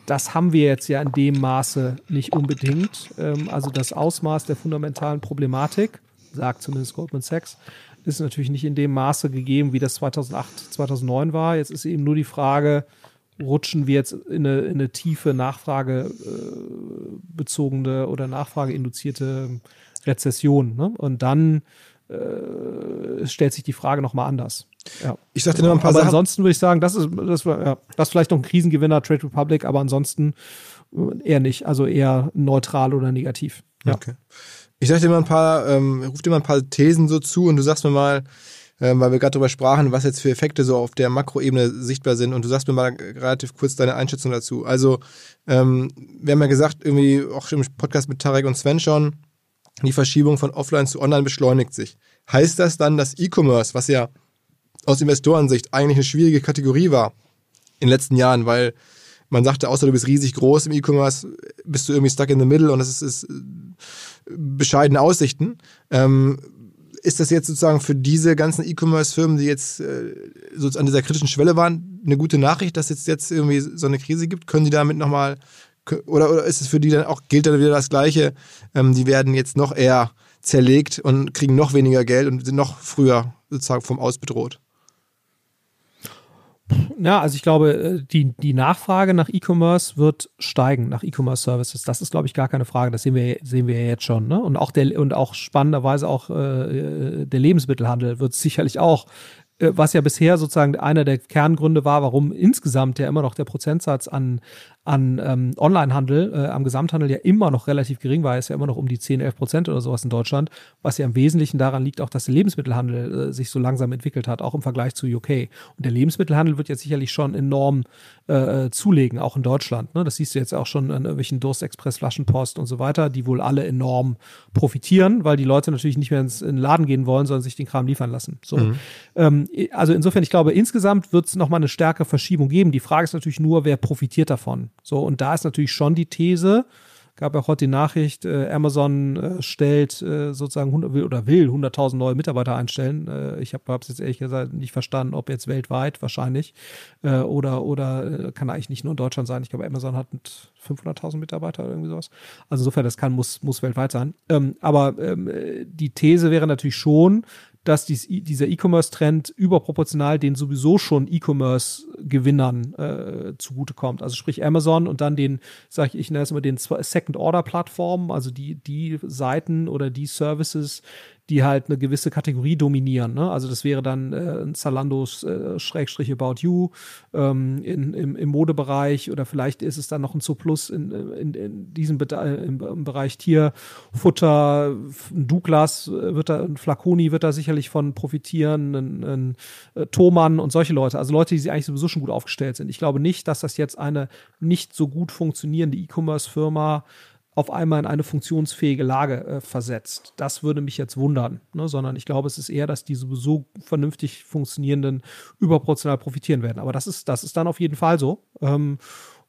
Das haben wir jetzt ja in dem Maße nicht unbedingt. Ähm, also das Ausmaß der fundamentalen Problematik, sagt zumindest Goldman Sachs, ist natürlich nicht in dem Maße gegeben, wie das 2008, 2009 war. Jetzt ist eben nur die Frage, rutschen wir jetzt in eine, in eine tiefe nachfragebezogene äh, oder nachfrageinduzierte Rezession. Ne? Und dann äh, stellt sich die Frage nochmal anders. Ja. Ich sagte nur ein paar aber Sachen. ansonsten würde ich sagen, das ist, das war, ja, das ist vielleicht noch ein Krisengewinner, Trade Republic, aber ansonsten eher nicht, also eher neutral oder negativ. Ja. Okay. Ich dir mal ein paar, ähm, ruf dir mal ein paar Thesen so zu und du sagst mir mal, ähm, weil wir gerade darüber sprachen, was jetzt für Effekte so auf der Makroebene sichtbar sind. Und du sagst mir mal relativ kurz deine Einschätzung dazu. Also, ähm, wir haben ja gesagt, irgendwie auch im Podcast mit Tarek und Sven schon, die Verschiebung von Offline zu Online beschleunigt sich. Heißt das dann, dass E-Commerce, was ja aus Investorensicht eigentlich eine schwierige Kategorie war in den letzten Jahren, weil man sagte, außer du bist riesig groß im E-Commerce, bist du irgendwie stuck in the middle und das ist, ist äh, bescheidene Aussichten. Ähm, ist das jetzt sozusagen für diese ganzen E-Commerce-Firmen, die jetzt äh, so an dieser kritischen Schwelle waren, eine gute Nachricht, dass es jetzt irgendwie so eine Krise gibt? Können die damit nochmal, oder, oder ist es für die dann auch, gilt dann wieder das Gleiche? Ähm, die werden jetzt noch eher zerlegt und kriegen noch weniger Geld und sind noch früher sozusagen vom Aus bedroht? Ja, also ich glaube, äh, die, die Nachfrage nach E-Commerce wird steigen, nach E-Commerce-Services. Das ist, glaube ich, gar keine Frage. Das sehen wir, sehen wir ja jetzt schon. Ne? Und auch der und auch spannenderweise auch äh, der Lebensmittelhandel wird sicherlich auch äh, was ja bisher sozusagen einer der Kerngründe war, warum insgesamt ja immer noch der Prozentsatz an, an ähm, Onlinehandel, äh, am Gesamthandel ja immer noch relativ gering war, ist ja immer noch um die 10, 11 Prozent oder sowas in Deutschland, was ja im Wesentlichen daran liegt auch, dass der Lebensmittelhandel äh, sich so langsam entwickelt hat, auch im Vergleich zu UK. Und der Lebensmittelhandel wird jetzt sicherlich schon enorm äh, zulegen, auch in Deutschland. Ne? Das siehst du jetzt auch schon an irgendwelchen Durstexpress, Flaschenpost und so weiter, die wohl alle enorm profitieren, weil die Leute natürlich nicht mehr ins, in den Laden gehen wollen, sondern sich den Kram liefern lassen. So. Mhm. Ähm, also insofern, ich glaube, insgesamt wird es nochmal eine stärkere Verschiebung geben. Die Frage ist natürlich nur, wer profitiert davon. So, und da ist natürlich schon die These, gab auch heute die Nachricht, äh, Amazon äh, stellt äh, sozusagen 100, will, oder will 100.000 neue Mitarbeiter einstellen. Äh, ich habe es jetzt ehrlich gesagt nicht verstanden, ob jetzt weltweit wahrscheinlich äh, oder oder äh, kann eigentlich nicht nur in Deutschland sein. Ich glaube, Amazon hat 500.000 Mitarbeiter oder irgendwie sowas. Also insofern, das kann muss muss weltweit sein. Ähm, aber ähm, die These wäre natürlich schon, dass dies, dieser E-Commerce-Trend überproportional den sowieso schon E-Commerce-Gewinnern äh, zugutekommt. Also sprich Amazon und dann den, sag ich, ich nenne es immer den Second-Order-Plattformen, also die, die Seiten oder die Services, die halt eine gewisse Kategorie dominieren. Ne? Also das wäre dann äh, ein Zalando äh, Schrägstrich About You ähm, in, im, im Modebereich oder vielleicht ist es dann noch ein Zooplus in, in, in diesem Be äh, im, im, Bereich Tierfutter. Ein Douglas wird da, ein Flaconi wird da sicherlich von profitieren, ein, ein äh, Thomann und solche Leute. Also Leute, die sich eigentlich sowieso schon gut aufgestellt sind. Ich glaube nicht, dass das jetzt eine nicht so gut funktionierende E-Commerce-Firma auf einmal in eine funktionsfähige Lage äh, versetzt. Das würde mich jetzt wundern, ne? sondern ich glaube, es ist eher, dass die sowieso vernünftig funktionierenden überproportional profitieren werden. Aber das ist, das ist dann auf jeden Fall so. Ähm,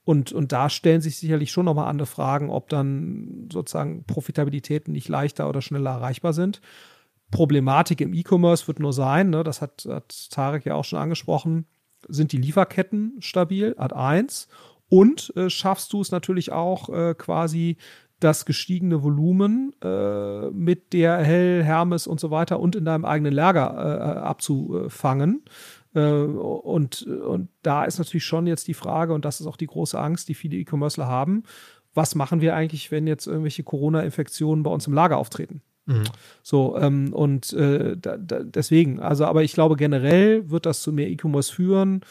und, und da stellen sich sicherlich schon nochmal andere Fragen, ob dann sozusagen Profitabilitäten nicht leichter oder schneller erreichbar sind. Problematik im E-Commerce wird nur sein, ne? das hat, hat Tarek ja auch schon angesprochen, sind die Lieferketten stabil, Ad 1 und äh, schaffst du es natürlich auch äh, quasi das gestiegene Volumen äh, mit der Hell, Hermes und so weiter und in deinem eigenen Lager äh, abzufangen. Äh, und, und da ist natürlich schon jetzt die Frage, und das ist auch die große Angst, die viele E-Commercer haben, was machen wir eigentlich, wenn jetzt irgendwelche Corona-Infektionen bei uns im Lager auftreten? Mhm. So, ähm, und äh, da, da, deswegen, also, aber ich glaube, generell wird das zu mehr E-Commerce führen.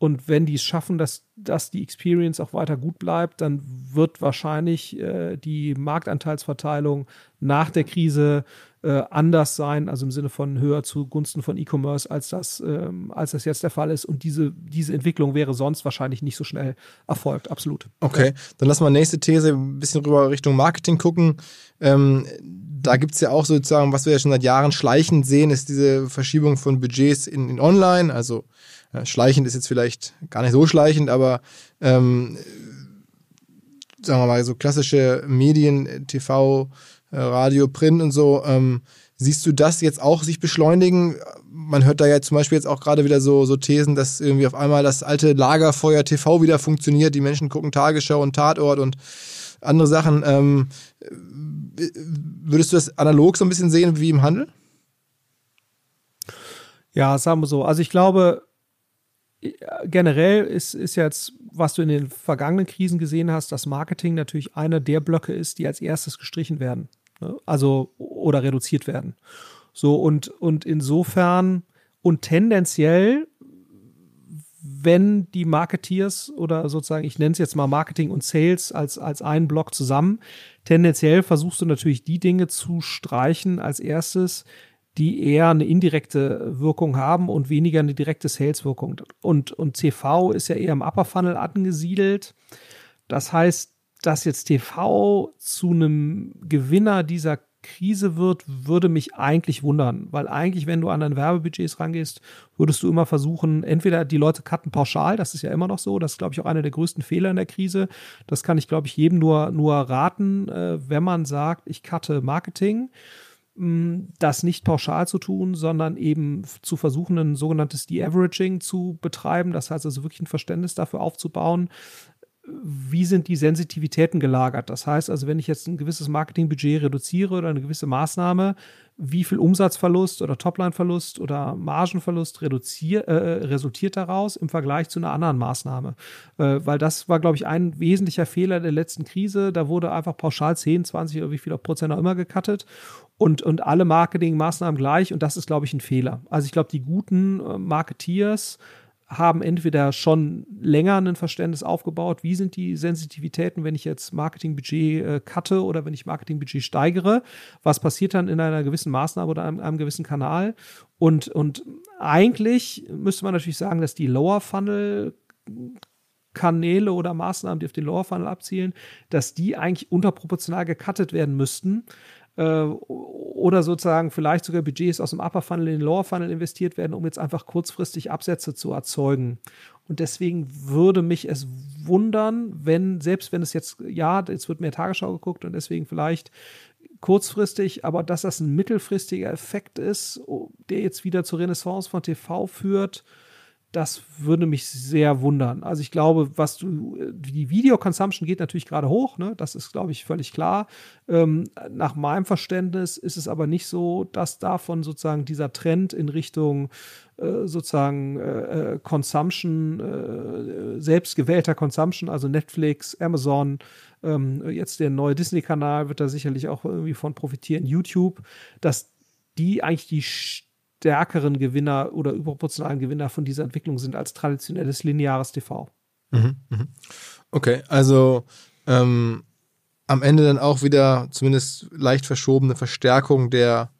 Und wenn die es schaffen, dass, dass die Experience auch weiter gut bleibt, dann wird wahrscheinlich äh, die Marktanteilsverteilung nach der Krise äh, anders sein, also im Sinne von höher zugunsten von E-Commerce, als das, ähm, als das jetzt der Fall ist. Und diese, diese Entwicklung wäre sonst wahrscheinlich nicht so schnell erfolgt, absolut. Okay, dann lassen wir nächste These ein bisschen rüber Richtung Marketing gucken. Ähm, da gibt's ja auch sozusagen, was wir ja schon seit Jahren schleichend sehen, ist diese Verschiebung von Budgets in, in Online, also ja, schleichend ist jetzt vielleicht gar nicht so schleichend, aber ähm, sagen wir mal, so klassische Medien, TV, äh, Radio, Print und so, ähm, siehst du das jetzt auch sich beschleunigen? Man hört da ja zum Beispiel jetzt auch gerade wieder so, so Thesen, dass irgendwie auf einmal das alte Lagerfeuer TV wieder funktioniert, die Menschen gucken Tagesschau und Tatort und andere Sachen. Ähm, würdest du das analog so ein bisschen sehen wie im Handel? Ja, sagen wir so. Also ich glaube, generell ist, ist jetzt, was du in den vergangenen Krisen gesehen hast, dass Marketing natürlich einer der Blöcke ist, die als erstes gestrichen werden. Ne? Also oder reduziert werden. So, und, und insofern und tendenziell, wenn die Marketeers oder sozusagen, ich nenne es jetzt mal Marketing und Sales als, als einen Block zusammen, tendenziell versuchst du natürlich die Dinge zu streichen als erstes, die eher eine indirekte Wirkung haben und weniger eine direkte Sales-Wirkung. Und, und TV ist ja eher im Upper Funnel angesiedelt. Das heißt, dass jetzt TV zu einem Gewinner dieser Krise wird, würde mich eigentlich wundern, weil eigentlich, wenn du an deine Werbebudgets rangehst, würdest du immer versuchen, entweder die Leute cutten pauschal, das ist ja immer noch so, das ist, glaube ich, auch einer der größten Fehler in der Krise. Das kann ich, glaube ich, jedem nur, nur raten, äh, wenn man sagt, ich cutte Marketing das nicht pauschal zu tun, sondern eben zu versuchen, ein sogenanntes De-Averaging zu betreiben. Das heißt also wirklich ein Verständnis dafür aufzubauen, wie sind die Sensitivitäten gelagert? Das heißt also, wenn ich jetzt ein gewisses Marketingbudget reduziere oder eine gewisse Maßnahme, wie viel Umsatzverlust oder Topline-Verlust oder Margenverlust reduzier, äh, resultiert daraus im Vergleich zu einer anderen Maßnahme? Äh, weil das war, glaube ich, ein wesentlicher Fehler der letzten Krise. Da wurde einfach pauschal 10, 20 oder wie viel Prozent auch immer gecuttet und, und alle Marketingmaßnahmen gleich. Und das ist, glaube ich, ein Fehler. Also ich glaube, die guten äh, Marketeers haben entweder schon länger ein Verständnis aufgebaut, wie sind die Sensitivitäten, wenn ich jetzt Marketingbudget äh, cutte oder wenn ich Marketingbudget steigere, was passiert dann in einer gewissen Maßnahme oder einem, einem gewissen Kanal. Und, und eigentlich müsste man natürlich sagen, dass die Lower Funnel Kanäle oder Maßnahmen, die auf den Lower Funnel abzielen, dass die eigentlich unterproportional gecuttet werden müssten oder sozusagen vielleicht sogar Budgets aus dem Upper Funnel in den Lower Funnel investiert werden, um jetzt einfach kurzfristig Absätze zu erzeugen. Und deswegen würde mich es wundern, wenn, selbst wenn es jetzt, ja, jetzt wird mehr Tagesschau geguckt und deswegen vielleicht kurzfristig, aber dass das ein mittelfristiger Effekt ist, der jetzt wieder zur Renaissance von TV führt, das würde mich sehr wundern. Also ich glaube, was du, die Video-Consumption geht natürlich gerade hoch, ne? Das ist, glaube ich, völlig klar. Ähm, nach meinem Verständnis ist es aber nicht so, dass davon sozusagen dieser Trend in Richtung äh, sozusagen äh, äh Consumption, äh, selbstgewählter Consumption, also Netflix, Amazon, ähm, jetzt der neue Disney-Kanal wird da sicherlich auch irgendwie von profitieren, YouTube, dass die eigentlich die stärkeren Gewinner oder überproportionalen Gewinner von dieser Entwicklung sind als traditionelles lineares TV. Mhm, mhm. Okay, also ähm, am Ende dann auch wieder zumindest leicht verschobene Verstärkung der,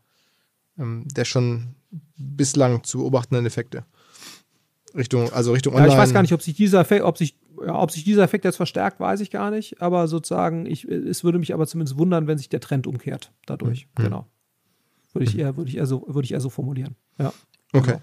ähm, der schon bislang zu beobachtenden Effekte. Richtung, also Richtung Online. Ja, ich weiß gar nicht, ob sich dieser Effekt, ob sich, ja, ob sich dieser Effekt jetzt verstärkt, weiß ich gar nicht. Aber sozusagen, ich, es würde mich aber zumindest wundern, wenn sich der Trend umkehrt dadurch. Mhm. Genau. Würde ich eher, würde ich eher so, würde ich eher so formulieren. Ja. Okay. Genau.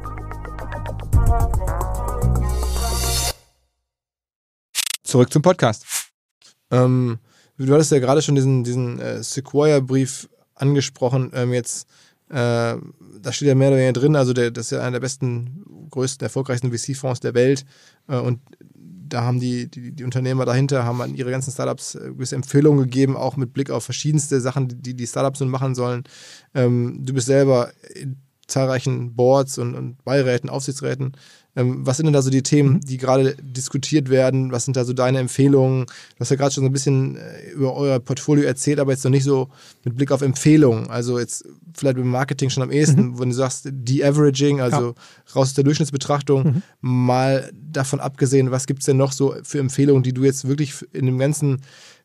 Zurück zum Podcast. Ähm, du hattest ja gerade schon diesen, diesen äh, Sequoia-Brief angesprochen. Ähm, jetzt, äh, da steht ja mehr oder weniger drin, also der, das ist ja einer der besten, größten, erfolgreichsten VC-Fonds der Welt. Äh, und da haben die, die, die, Unternehmer dahinter, haben an ihre ganzen Startups äh, gewisse Empfehlungen gegeben, auch mit Blick auf verschiedenste Sachen, die die Startups nun machen sollen. Ähm, du bist selber in zahlreichen Boards und, und Beiräten, Aufsichtsräten was sind denn da so die Themen, mhm. die gerade diskutiert werden? Was sind da so deine Empfehlungen? Du hast ja gerade schon so ein bisschen äh, über euer Portfolio erzählt, aber jetzt noch nicht so mit Blick auf Empfehlungen. Also jetzt vielleicht beim Marketing schon am ehesten, mhm. wenn du sagst, De-Averaging, also ja. raus aus der Durchschnittsbetrachtung, mhm. mal davon abgesehen, was gibt es denn noch so für Empfehlungen, die du jetzt wirklich in dem ganzen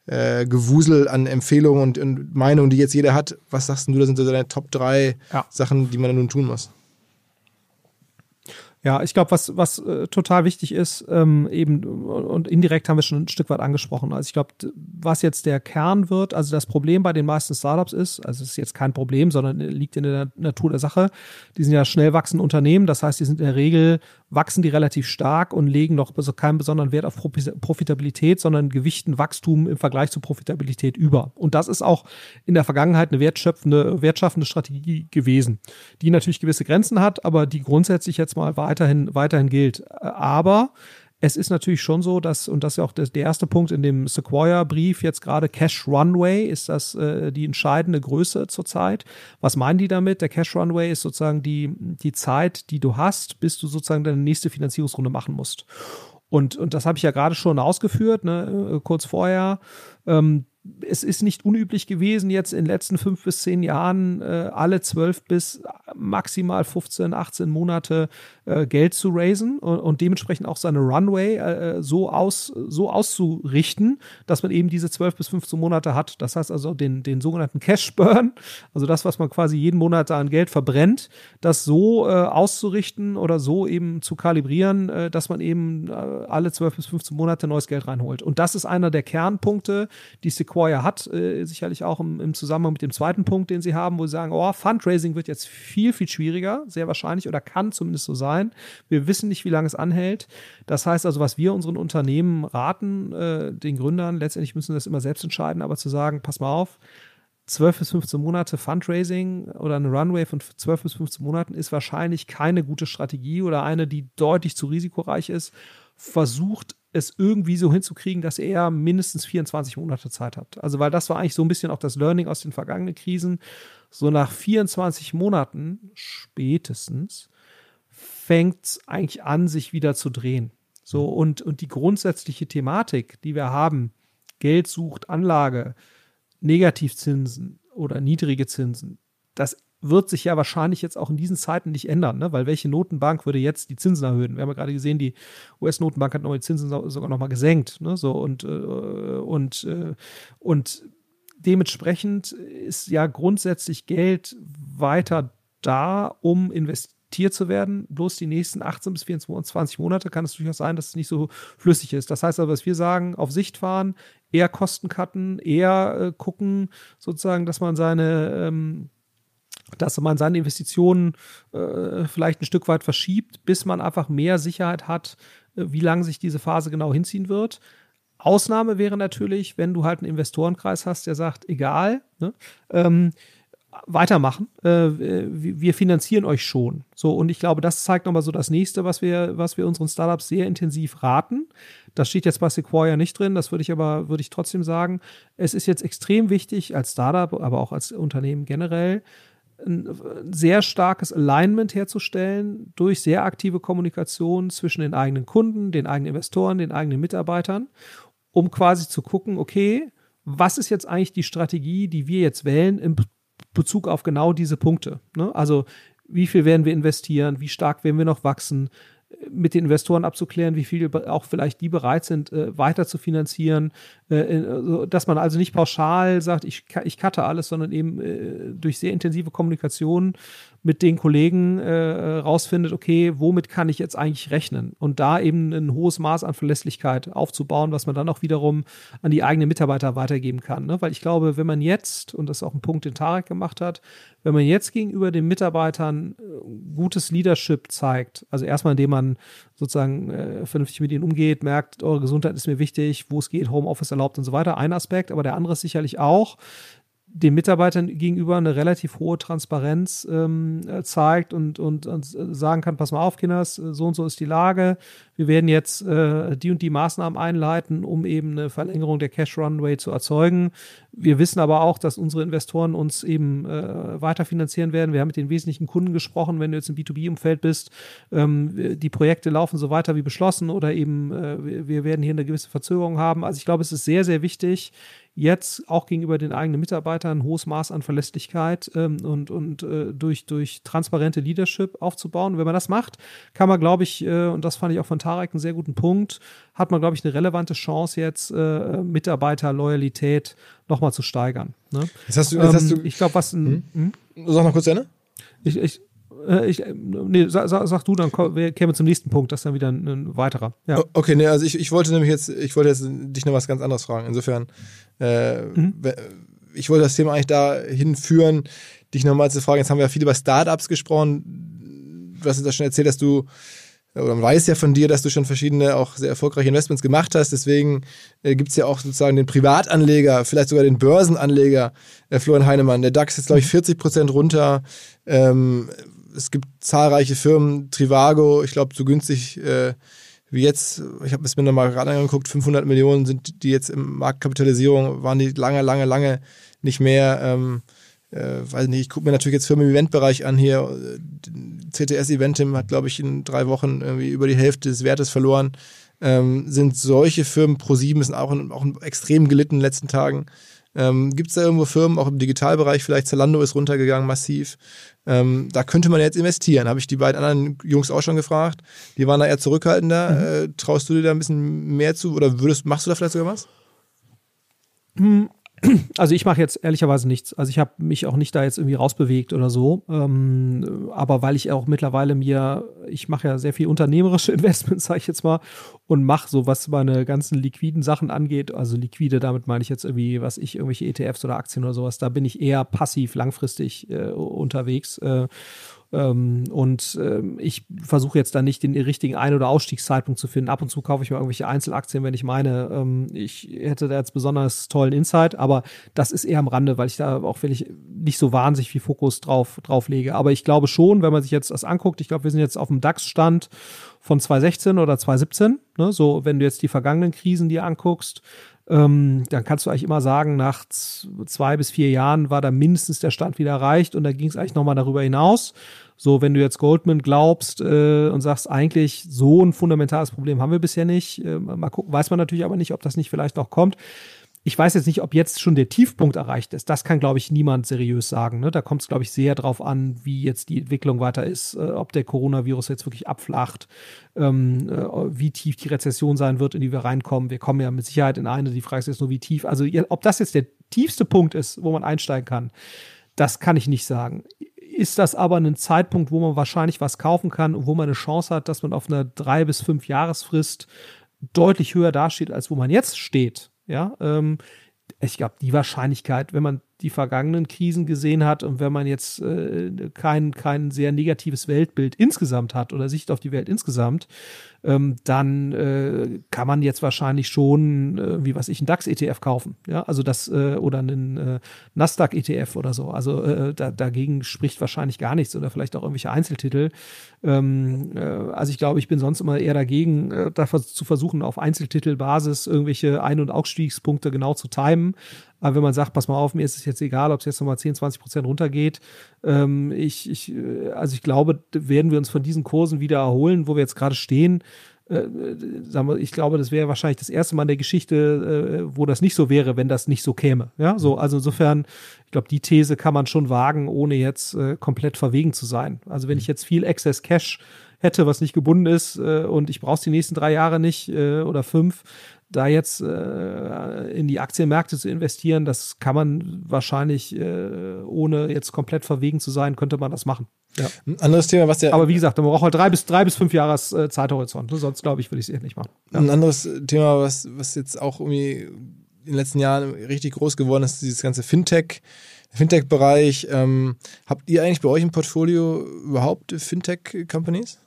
äh, Gewusel an Empfehlungen und, und, Meinungen, die jetzt jeder hat, was sagst du, das sind so deine Top 3 ja. Sachen, die man nun tun muss? Ja, ich glaube, was, was äh, total wichtig ist, ähm, eben, und indirekt haben wir schon ein Stück weit angesprochen. Also ich glaube, was jetzt der Kern wird, also das Problem bei den meisten Startups ist, also es ist jetzt kein Problem, sondern liegt in der Natur der Sache. Die sind ja schnell wachsende Unternehmen, das heißt, die sind in der Regel, wachsen die relativ stark und legen noch keinen besonderen Wert auf Profitabilität, sondern gewichten Wachstum im Vergleich zu Profitabilität über. Und das ist auch in der Vergangenheit eine wertschöpfende, wertschaffende Strategie gewesen, die natürlich gewisse Grenzen hat, aber die grundsätzlich jetzt mal weiter weiterhin, weiterhin gilt. Aber es ist natürlich schon so, dass, und das ist ja auch der, der erste Punkt in dem Sequoia-Brief jetzt gerade, Cash Runway ist das äh, die entscheidende Größe zurzeit. Was meinen die damit? Der Cash Runway ist sozusagen die, die Zeit, die du hast, bis du sozusagen deine nächste Finanzierungsrunde machen musst. Und, und das habe ich ja gerade schon ausgeführt, ne, kurz vorher. Ähm, es ist nicht unüblich gewesen, jetzt in den letzten fünf bis zehn Jahren äh, alle zwölf bis maximal 15, 18 Monate äh, Geld zu raisen und, und, dementsprechend auch seine Runway äh, so, aus, so auszurichten, dass man eben diese zwölf bis 15 Monate hat. Das heißt also den, den sogenannten Cash Burn, also das, was man quasi jeden Monat an Geld verbrennt, das so äh, auszurichten oder so eben zu kalibrieren, äh, dass man eben äh, alle zwölf bis 15 Monate neues Geld reinholt. Und das ist einer der Kernpunkte, die Sequoia hat, äh, sicherlich auch im, im Zusammenhang mit dem zweiten Punkt, den sie haben, wo sie sagen, oh, Fundraising wird jetzt viel, viel schwieriger, sehr wahrscheinlich oder kann zumindest so sein. Wir wissen nicht, wie lange es anhält. Das heißt also, was wir unseren Unternehmen raten, äh, den Gründern, letztendlich müssen das immer selbst entscheiden, aber zu sagen, pass mal auf, 12 bis 15 Monate Fundraising oder eine Runway von 12 bis 15 Monaten ist wahrscheinlich keine gute Strategie oder eine, die deutlich zu risikoreich ist. Versucht es irgendwie so hinzukriegen, dass ihr mindestens 24 Monate Zeit habt. Also, weil das war eigentlich so ein bisschen auch das Learning aus den vergangenen Krisen. So nach 24 Monaten spätestens fängt es eigentlich an, sich wieder zu drehen. So, mhm. und, und die grundsätzliche Thematik, die wir haben, Geld sucht Anlage, Negativzinsen oder niedrige Zinsen, das wird sich ja wahrscheinlich jetzt auch in diesen Zeiten nicht ändern, ne? weil welche Notenbank würde jetzt die Zinsen erhöhen? Wir haben ja gerade gesehen, die US-Notenbank hat noch die Zinsen sogar noch mal gesenkt, ne? so und äh, und äh, und dementsprechend ist ja grundsätzlich Geld weiter da, um investieren Tier zu werden. Bloß die nächsten 18 bis 24 Monate kann es durchaus sein, dass es nicht so flüssig ist. Das heißt aber, was wir sagen, auf Sicht fahren, eher Kosten cutten, eher äh, gucken, sozusagen, dass man seine, ähm, dass man seine Investitionen äh, vielleicht ein Stück weit verschiebt, bis man einfach mehr Sicherheit hat, äh, wie lange sich diese Phase genau hinziehen wird. Ausnahme wäre natürlich, wenn du halt einen Investorenkreis hast, der sagt, egal, ne, ähm, weitermachen. Äh, wir finanzieren euch schon. So, und ich glaube, das zeigt nochmal so das nächste, was wir, was wir unseren Startups sehr intensiv raten. Das steht jetzt bei Sequoia nicht drin, das würde ich aber, würde ich trotzdem sagen. Es ist jetzt extrem wichtig als Startup, aber auch als Unternehmen generell, ein sehr starkes Alignment herzustellen durch sehr aktive Kommunikation zwischen den eigenen Kunden, den eigenen Investoren, den eigenen Mitarbeitern, um quasi zu gucken, okay, was ist jetzt eigentlich die Strategie, die wir jetzt wählen im Bezug auf genau diese Punkte. Ne? Also wie viel werden wir investieren, wie stark werden wir noch wachsen, mit den Investoren abzuklären, wie viel auch vielleicht die bereit sind, äh, weiter zu finanzieren, äh, dass man also nicht pauschal sagt, ich, ich cutte alles, sondern eben äh, durch sehr intensive Kommunikation mit den Kollegen äh, rausfindet, okay, womit kann ich jetzt eigentlich rechnen? Und da eben ein hohes Maß an Verlässlichkeit aufzubauen, was man dann auch wiederum an die eigenen Mitarbeiter weitergeben kann. Ne? Weil ich glaube, wenn man jetzt, und das ist auch ein Punkt, den Tarek gemacht hat, wenn man jetzt gegenüber den Mitarbeitern äh, gutes Leadership zeigt, also erstmal indem man sozusagen äh, vernünftig mit ihnen umgeht, merkt, eure Gesundheit ist mir wichtig, wo es geht, Homeoffice erlaubt und so weiter, ein Aspekt, aber der andere ist sicherlich auch, den Mitarbeitern gegenüber eine relativ hohe Transparenz ähm, äh, zeigt und, und, und, sagen kann, pass mal auf, Kinders, so und so ist die Lage. Wir werden jetzt äh, die und die Maßnahmen einleiten, um eben eine Verlängerung der Cash Runway zu erzeugen. Wir wissen aber auch, dass unsere Investoren uns eben äh, weiter finanzieren werden. Wir haben mit den wesentlichen Kunden gesprochen, wenn du jetzt im B2B-Umfeld bist. Ähm, die Projekte laufen so weiter wie beschlossen oder eben äh, wir werden hier eine gewisse Verzögerung haben. Also ich glaube, es ist sehr, sehr wichtig, jetzt auch gegenüber den eigenen Mitarbeitern ein hohes Maß an Verlässlichkeit ähm, und, und äh, durch, durch transparente Leadership aufzubauen. Und wenn man das macht, kann man, glaube ich, äh, und das fand ich auch von Tarek einen sehr guten Punkt, hat man, glaube ich, eine relevante Chance jetzt, äh, Mitarbeiterloyalität nochmal zu steigern. Ne? Jetzt hast du, jetzt hast du ähm, ich glaube, was. Hm? Hm? Sag noch kurz Ende. Ich, ich, äh, ich, nee, sag, sag, du, dann kämen wir zum nächsten Punkt, das ist dann wieder ein, ein weiterer. Ja. Okay, nee, also ich, ich wollte nämlich jetzt, ich wollte jetzt dich noch was ganz anderes fragen. Insofern, äh, mhm. ich wollte das Thema eigentlich dahin führen, dich nochmal zu fragen. Jetzt haben wir ja viel über Startups gesprochen. Du hast uns ja schon erzählt, dass du oder man weiß ja von dir, dass du schon verschiedene auch sehr erfolgreiche Investments gemacht hast. Deswegen äh, gibt es ja auch sozusagen den Privatanleger, vielleicht sogar den Börsenanleger, äh, Florian Heinemann. Der DAX ist, glaube ich, 40 Prozent runter. Ähm, es gibt zahlreiche Firmen, Trivago, ich glaube, so günstig äh, wie jetzt, ich habe es mir nochmal gerade angeguckt, 500 Millionen sind die jetzt im Marktkapitalisierung, waren die lange, lange, lange nicht mehr. Ähm, äh, weiß nicht, ich gucke mir natürlich jetzt Firmen im Eventbereich an hier. CTS Eventim hat, glaube ich, in drei Wochen irgendwie über die Hälfte des Wertes verloren. ähm, sind solche Firmen, ProSieben ist auch, auch extrem gelitten in den letzten Tagen. Ähm, Gibt es da irgendwo Firmen, auch im Digitalbereich, vielleicht Zalando ist runtergegangen massiv. Ähm, da könnte man jetzt investieren. Habe ich die beiden anderen Jungs auch schon gefragt. Die waren da eher zurückhaltender. Mhm. Äh, traust du dir da ein bisschen mehr zu oder würdest, machst du da vielleicht sogar was? (clears throat) Also ich mache jetzt ehrlicherweise nichts. Also ich habe mich auch nicht da jetzt irgendwie rausbewegt oder so. Ähm, aber weil ich auch mittlerweile mir, ich mache ja sehr viel unternehmerische (laughs) Investments, sage ich jetzt mal, und mache so, was meine ganzen liquiden Sachen angeht. Also liquide, damit meine ich jetzt irgendwie, was ich, irgendwelche ETFs oder Aktien oder sowas. Da bin ich eher passiv langfristig äh, unterwegs. Äh, und ähm, ich versuche jetzt da nicht den richtigen Ein- oder Ausstiegszeitpunkt zu finden. Ab und zu kaufe ich mir irgendwelche Einzelaktien, wenn ich meine, ähm, ich hätte da jetzt besonders tollen Insight, aber das ist eher am Rande, weil ich da auch wirklich nicht so wahnsinnig viel Fokus drauf, drauf lege. Aber ich glaube schon, wenn man sich jetzt das anguckt, ich glaube, wir sind jetzt auf dem DAX-Stand von 2016 oder 2017. Ne? So, wenn du jetzt die vergangenen Krisen dir anguckst, ähm, dann kannst du eigentlich immer sagen, nach zwei bis vier Jahren war da mindestens der Stand wieder erreicht und da ging es eigentlich nochmal darüber hinaus. So, wenn du jetzt Goldman glaubst äh, und sagst, eigentlich so ein fundamentales Problem haben wir bisher nicht, äh, mal gucken, weiß man natürlich aber nicht, ob das nicht vielleicht noch kommt. Ich weiß jetzt nicht, ob jetzt schon der Tiefpunkt erreicht ist. Das kann, glaube ich, niemand seriös sagen. Ne? Da kommt es, glaube ich, sehr drauf an, wie jetzt die Entwicklung weiter ist, äh, ob der Coronavirus jetzt wirklich abflacht, ähm, äh, wie tief die Rezession sein wird, in die wir reinkommen. Wir kommen ja mit Sicherheit in eine. Die Frage ist jetzt nur, wie tief. Also, ob das jetzt der tiefste Punkt ist, wo man einsteigen kann, das kann ich nicht sagen. Ist das aber ein Zeitpunkt, wo man wahrscheinlich was kaufen kann und wo man eine Chance hat, dass man auf einer drei bis fünf Jahresfrist deutlich höher dasteht, als wo man jetzt steht? Ja, ähm, ich glaube, die Wahrscheinlichkeit, wenn man die vergangenen Krisen gesehen hat und wenn man jetzt äh, kein, kein sehr negatives Weltbild insgesamt hat oder Sicht auf die Welt insgesamt, ähm, dann äh, kann man jetzt wahrscheinlich schon, äh, wie was ich, einen DAX-ETF kaufen. Ja, also das, äh, oder einen äh, Nasdaq-ETF oder so. Also äh, da, dagegen spricht wahrscheinlich gar nichts oder vielleicht auch irgendwelche Einzeltitel. Ähm, äh, also ich glaube, ich bin sonst immer eher dagegen, äh, da zu versuchen, auf Einzeltitelbasis irgendwelche Ein- und Ausstiegspunkte genau zu timen. Aber wenn man sagt, pass mal auf, mir ist es jetzt egal, ob es jetzt nochmal 10, 20 Prozent runtergeht, ähm, ich, ich, äh, also ich glaube, werden wir uns von diesen Kursen wieder erholen, wo wir jetzt gerade stehen. Äh, sagen wir, ich glaube, das wäre wahrscheinlich das erste Mal in der Geschichte, äh, wo das nicht so wäre, wenn das nicht so käme. Ja, so, also insofern, ich glaube, die These kann man schon wagen, ohne jetzt äh, komplett verwegen zu sein. Also wenn ich jetzt viel Excess Cash hätte, was nicht gebunden ist äh, und ich brauche es die nächsten drei Jahre nicht äh, oder fünf, da jetzt äh, in die Aktienmärkte zu investieren, das kann man wahrscheinlich, äh, ohne jetzt komplett verwegen zu sein, könnte man das machen. Ja. Ein anderes Thema, was ja. Aber wie gesagt, man braucht halt drei bis, drei bis fünf Jahres äh, Zeithorizont. Sonst, glaube ich, würde ich es eh nicht machen. Ja. Ein anderes Thema, was, was jetzt auch irgendwie in den letzten Jahren richtig groß geworden ist, dieses ganze Fintech. Fintech-Bereich. Ähm, habt ihr eigentlich bei euch im Portfolio überhaupt Fintech-Companies?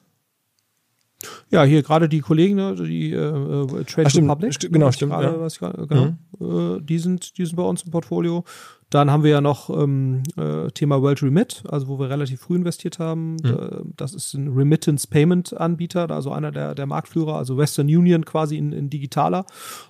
Ja, hier gerade die Kollegen, ne, die äh, äh Trade Ach, stimmt, Republic. St genau, stimmt. Grade, ja. ich, genau, mhm. äh, die, sind, die sind bei uns im Portfolio. Dann haben wir ja noch ähm, äh, Thema World Remit, also wo wir relativ früh investiert haben. Mhm. Das ist ein Remittance Payment Anbieter, also einer der, der Marktführer, also Western Union quasi in, in digitaler.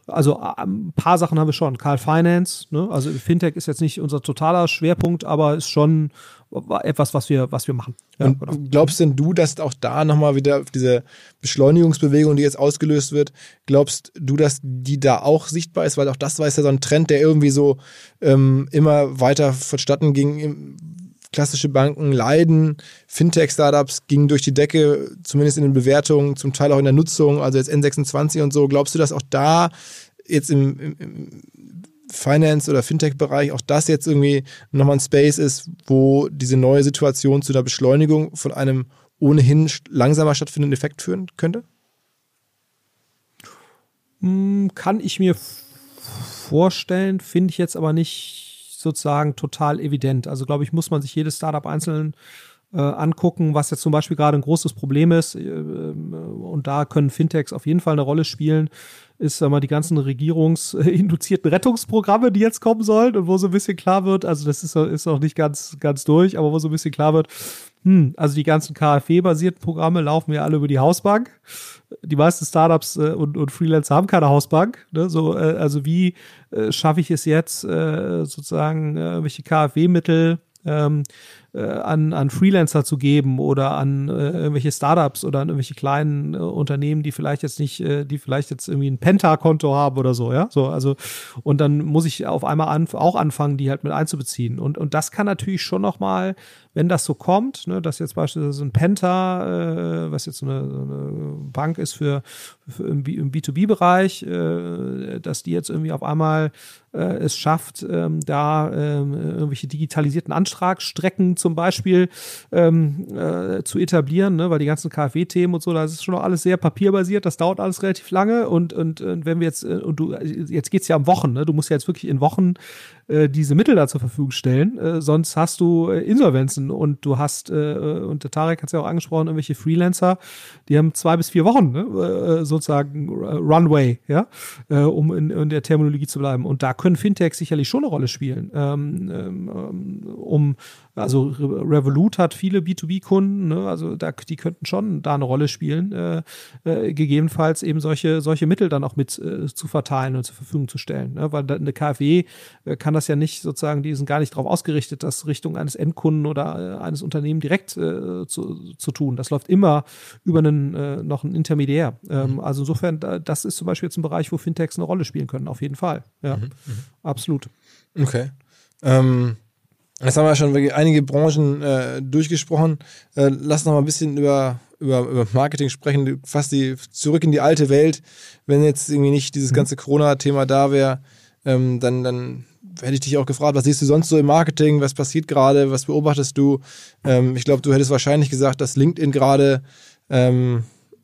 Also äh, ein paar Sachen haben wir schon. Carl Finance, ne? also Fintech ist jetzt nicht unser totaler Schwerpunkt, aber ist schon etwas, was wir, was wir machen. Ja, und genau. glaubst denn du, dass auch da nochmal wieder diese Beschleunigungsbewegung, die jetzt ausgelöst wird, glaubst du, dass die da auch sichtbar ist? Weil auch das war ja so ein Trend, der irgendwie so ähm, immer weiter vonstatten ging. Klassische Banken leiden, Fintech-Startups gingen durch die Decke, zumindest in den Bewertungen, zum Teil auch in der Nutzung, also jetzt N26 und so. Glaubst du, dass auch da jetzt im, im, Finance- oder Fintech-Bereich auch das jetzt irgendwie nochmal ein Space ist, wo diese neue Situation zu einer Beschleunigung von einem ohnehin langsamer stattfindenden Effekt führen könnte? Hm, kann ich mir vorstellen, finde ich jetzt aber nicht sozusagen total evident. Also glaube ich, muss man sich jedes Startup einzeln äh, angucken, was jetzt zum Beispiel gerade ein großes Problem ist. Äh, äh, und da können Fintechs auf jeden Fall eine Rolle spielen ist sag mal die ganzen regierungsinduzierten Rettungsprogramme, die jetzt kommen sollen und wo so ein bisschen klar wird, also das ist, ist noch nicht ganz, ganz durch, aber wo so ein bisschen klar wird, hm, also die ganzen KfW-basierten Programme laufen ja alle über die Hausbank. Die meisten Startups äh, und, und Freelancer haben keine Hausbank. Ne? So, äh, also wie äh, schaffe ich es jetzt, äh, sozusagen äh, welche KfW-Mittel ähm, äh, an, an Freelancer zu geben oder an äh, irgendwelche Startups oder an irgendwelche kleinen äh, Unternehmen, die vielleicht jetzt nicht, äh, die vielleicht jetzt irgendwie ein Penta-Konto haben oder so, ja. So, also, und dann muss ich auf einmal an, auch anfangen, die halt mit einzubeziehen. Und, und das kann natürlich schon nochmal, wenn das so kommt, ne, dass jetzt beispielsweise ein Penta, äh, was jetzt so eine, eine Bank ist für, für im, im B2B-Bereich, äh, dass die jetzt irgendwie auf einmal äh, es schafft, ähm, da ähm, irgendwelche digitalisierten Antragsstrecken zum Beispiel ähm, äh, zu etablieren, ne? weil die ganzen KfW-Themen und so, das ist schon noch alles sehr papierbasiert, das dauert alles relativ lange und, und, und wenn wir jetzt, äh, und du, jetzt geht's ja um Wochen, ne? du musst ja jetzt wirklich in Wochen äh, diese Mittel da zur Verfügung stellen, äh, sonst hast du äh, Insolvenzen und du hast, äh, und der Tarek hat es ja auch angesprochen, irgendwelche Freelancer, die haben zwei bis vier Wochen ne? äh, sozusagen Runway, ja, äh, um in, in der Terminologie zu bleiben und da können Fintechs sicherlich schon eine Rolle spielen, ähm, ähm, um also Revolut hat viele B2B-Kunden, ne? also da, die könnten schon da eine Rolle spielen, äh, äh, gegebenenfalls eben solche, solche Mittel dann auch mit äh, zu verteilen und zur Verfügung zu stellen. Ne? Weil eine KfW äh, kann das ja nicht sozusagen, die sind gar nicht darauf ausgerichtet, das Richtung eines Endkunden oder äh, eines Unternehmens direkt äh, zu, zu tun. Das läuft immer über einen noch einen Intermediär. Ähm, mhm. Also insofern, das ist zum Beispiel jetzt ein Bereich, wo Fintechs eine Rolle spielen können, auf jeden Fall. Ja, mhm. mhm. absolut. Okay. Ähm Jetzt haben wir schon einige Branchen äh, durchgesprochen. Äh, lass noch mal ein bisschen über, über, über Marketing sprechen, fast die, zurück in die alte Welt. Wenn jetzt irgendwie nicht dieses mhm. ganze Corona-Thema da wäre, ähm, dann, dann hätte ich dich auch gefragt, was siehst du sonst so im Marketing? Was passiert gerade? Was beobachtest du? Ähm, ich glaube, du hättest wahrscheinlich gesagt, dass LinkedIn gerade ähm,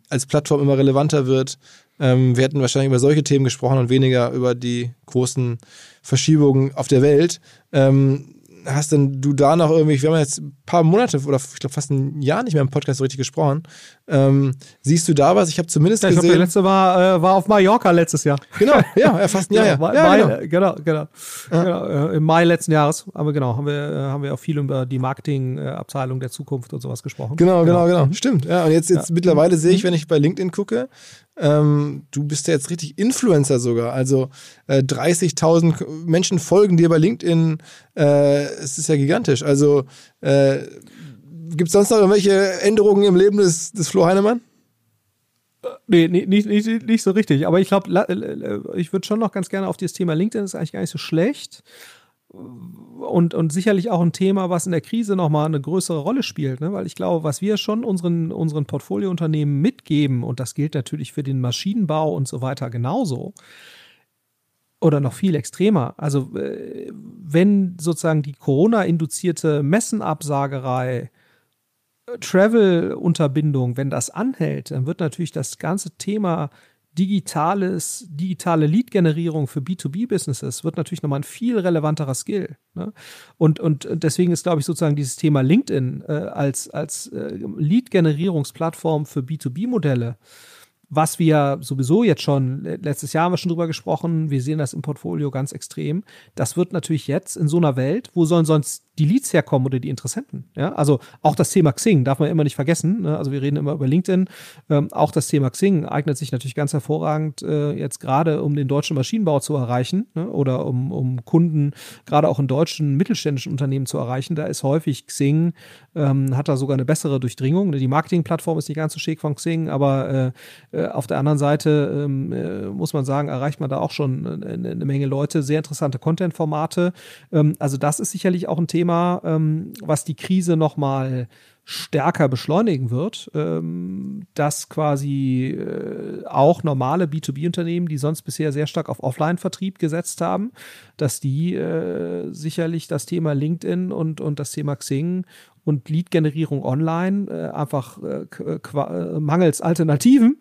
als Plattform immer relevanter wird. Ähm, wir hätten wahrscheinlich über solche Themen gesprochen und weniger über die großen Verschiebungen auf der Welt. Ähm, hast denn du da noch irgendwie, wir haben jetzt ein paar Monate oder ich glaube fast ein Jahr nicht mehr im Podcast so richtig gesprochen. Ähm, siehst du da was? Ich habe zumindest ja, ich gesehen. Glaub, der letzte war, äh, war auf Mallorca letztes Jahr. (laughs) Genau, ja, fast ein Jahr. genau, ja, Mai, genau, genau. genau, ja. genau äh, Im Mai letzten Jahres, aber genau, haben wir, äh, haben wir auch viel über die Marketingabteilung der Zukunft und sowas gesprochen. Genau, genau, genau. genau. Stimmt. Ja, und jetzt, jetzt mittlerweile sehe ich, mhm. wenn ich bei LinkedIn gucke, ähm, du bist ja jetzt richtig Influencer sogar. Also äh, 30.000 Menschen folgen dir bei LinkedIn. Äh, es ist ja gigantisch. Also äh, gibt es sonst noch irgendwelche Änderungen im Leben des, des Flo Heinemann? Nee, nicht, nicht, nicht, nicht so richtig. Aber ich glaube, ich würde schon noch ganz gerne auf dieses Thema LinkedIn, ist eigentlich gar nicht so schlecht und, und sicherlich auch ein Thema, was in der Krise nochmal eine größere Rolle spielt, ne? weil ich glaube, was wir schon unseren, unseren Portfoliounternehmen mitgeben, und das gilt natürlich für den Maschinenbau und so weiter genauso, oder noch viel extremer. Also, äh, wenn sozusagen die Corona-induzierte Messenabsagerei, äh, Travel-Unterbindung, wenn das anhält, dann wird natürlich das ganze Thema digitales, digitale Lead-Generierung für B2B-Businesses wird natürlich nochmal ein viel relevanterer Skill. Ne? Und, und deswegen ist, glaube ich, sozusagen dieses Thema LinkedIn äh, als, als äh, Lead-Generierungsplattform für B2B-Modelle was wir sowieso jetzt schon, letztes Jahr haben wir schon drüber gesprochen, wir sehen das im Portfolio ganz extrem. Das wird natürlich jetzt in so einer Welt, wo sollen sonst die Leads herkommen oder die Interessenten? Ja, also auch das Thema Xing darf man immer nicht vergessen. Ne? Also wir reden immer über LinkedIn. Ähm, auch das Thema Xing eignet sich natürlich ganz hervorragend äh, jetzt gerade, um den deutschen Maschinenbau zu erreichen ne? oder um, um Kunden gerade auch in deutschen mittelständischen Unternehmen zu erreichen. Da ist häufig Xing, ähm, hat da sogar eine bessere Durchdringung. Die Marketingplattform ist nicht ganz so schick von Xing, aber äh, auf der anderen Seite ähm, äh, muss man sagen, erreicht man da auch schon eine, eine Menge Leute, sehr interessante Content-Formate. Ähm, also das ist sicherlich auch ein Thema, ähm, was die Krise nochmal stärker beschleunigen wird, dass quasi äh, auch normale B2B-Unternehmen, die sonst bisher sehr stark auf Offline-Vertrieb gesetzt haben, dass die äh, sicherlich das Thema LinkedIn und, und das Thema Xing und Lead-Generierung online äh, einfach äh, äh, mangels Alternativen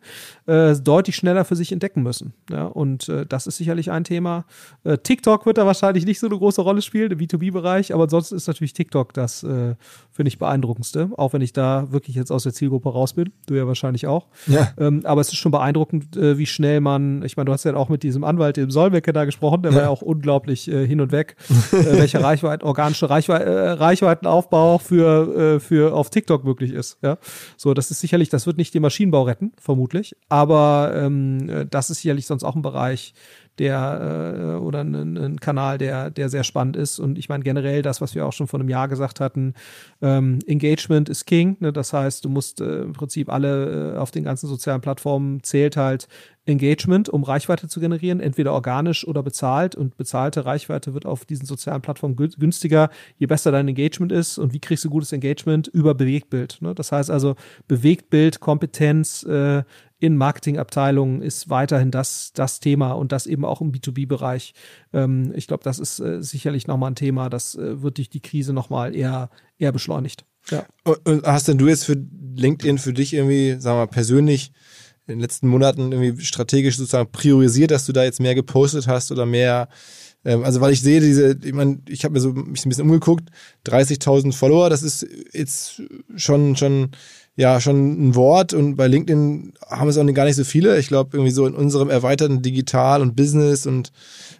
äh, deutlich schneller für sich entdecken müssen. Ja, und äh, das ist sicherlich ein Thema. Äh, TikTok wird da wahrscheinlich nicht so eine große Rolle spielen im B2B-Bereich, aber ansonsten ist natürlich TikTok das, äh, finde ich, beeindruckendste, auch wenn ich da wirklich jetzt aus der Zielgruppe raus bin. Du ja wahrscheinlich auch. Ja. Ähm, aber es ist schon beeindruckend, äh, wie schnell man, ich meine, du hast ja auch mit diesem Anwalt, dem Solmecke da gesprochen, der ja. war ja auch unglaublich äh, hin und weg, äh, welche Reichweite, organische Reichweite, äh, Reichweitenaufbau für, äh, für auf TikTok möglich ist. Ja? So, das ist sicherlich, das wird nicht den Maschinenbau retten, vermutlich, aber ähm, das ist sicherlich sonst auch ein Bereich, der äh, oder ein, ein, Kanal, der, der sehr spannend ist. Und ich meine generell das, was wir auch schon vor einem Jahr gesagt hatten, ähm, Engagement ist King. Ne? Das heißt, du musst äh, im Prinzip alle äh, auf den ganzen sozialen Plattformen zählt halt Engagement, um Reichweite zu generieren, entweder organisch oder bezahlt. Und bezahlte Reichweite wird auf diesen sozialen Plattformen günstiger, je besser dein Engagement ist. Und wie kriegst du gutes Engagement? Über Bewegtbild. Ne? Das heißt also, Bewegtbild, Kompetenz äh, in Marketingabteilungen ist weiterhin das, das Thema und das eben auch im B2B-Bereich. Ähm, ich glaube, das ist äh, sicherlich nochmal ein Thema, das äh, wird durch die Krise nochmal eher, eher beschleunigt. Ja. Und hast denn du jetzt für LinkedIn für dich irgendwie, sagen wir mal, persönlich in den letzten Monaten irgendwie strategisch sozusagen priorisiert, dass du da jetzt mehr gepostet hast oder mehr ähm, also weil ich sehe diese, ich meine, ich habe mir so mich ein bisschen umgeguckt, 30.000 Follower, das ist jetzt schon schon ja schon ein Wort und bei LinkedIn haben es auch gar nicht so viele. Ich glaube irgendwie so in unserem erweiterten Digital und Business und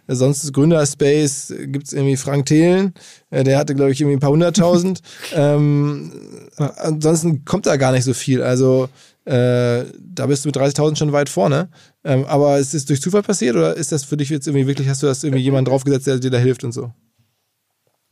sonst Gründerspace gibt es irgendwie Frank Thelen, äh, der hatte glaube ich irgendwie ein paar hunderttausend. (laughs) ähm, ansonsten kommt da gar nicht so viel. Also äh, da bist du mit 30.000 schon weit vorne. Ähm, aber ist es durch Zufall passiert oder ist das für dich jetzt irgendwie wirklich, hast du das irgendwie jemand draufgesetzt, der dir da hilft und so?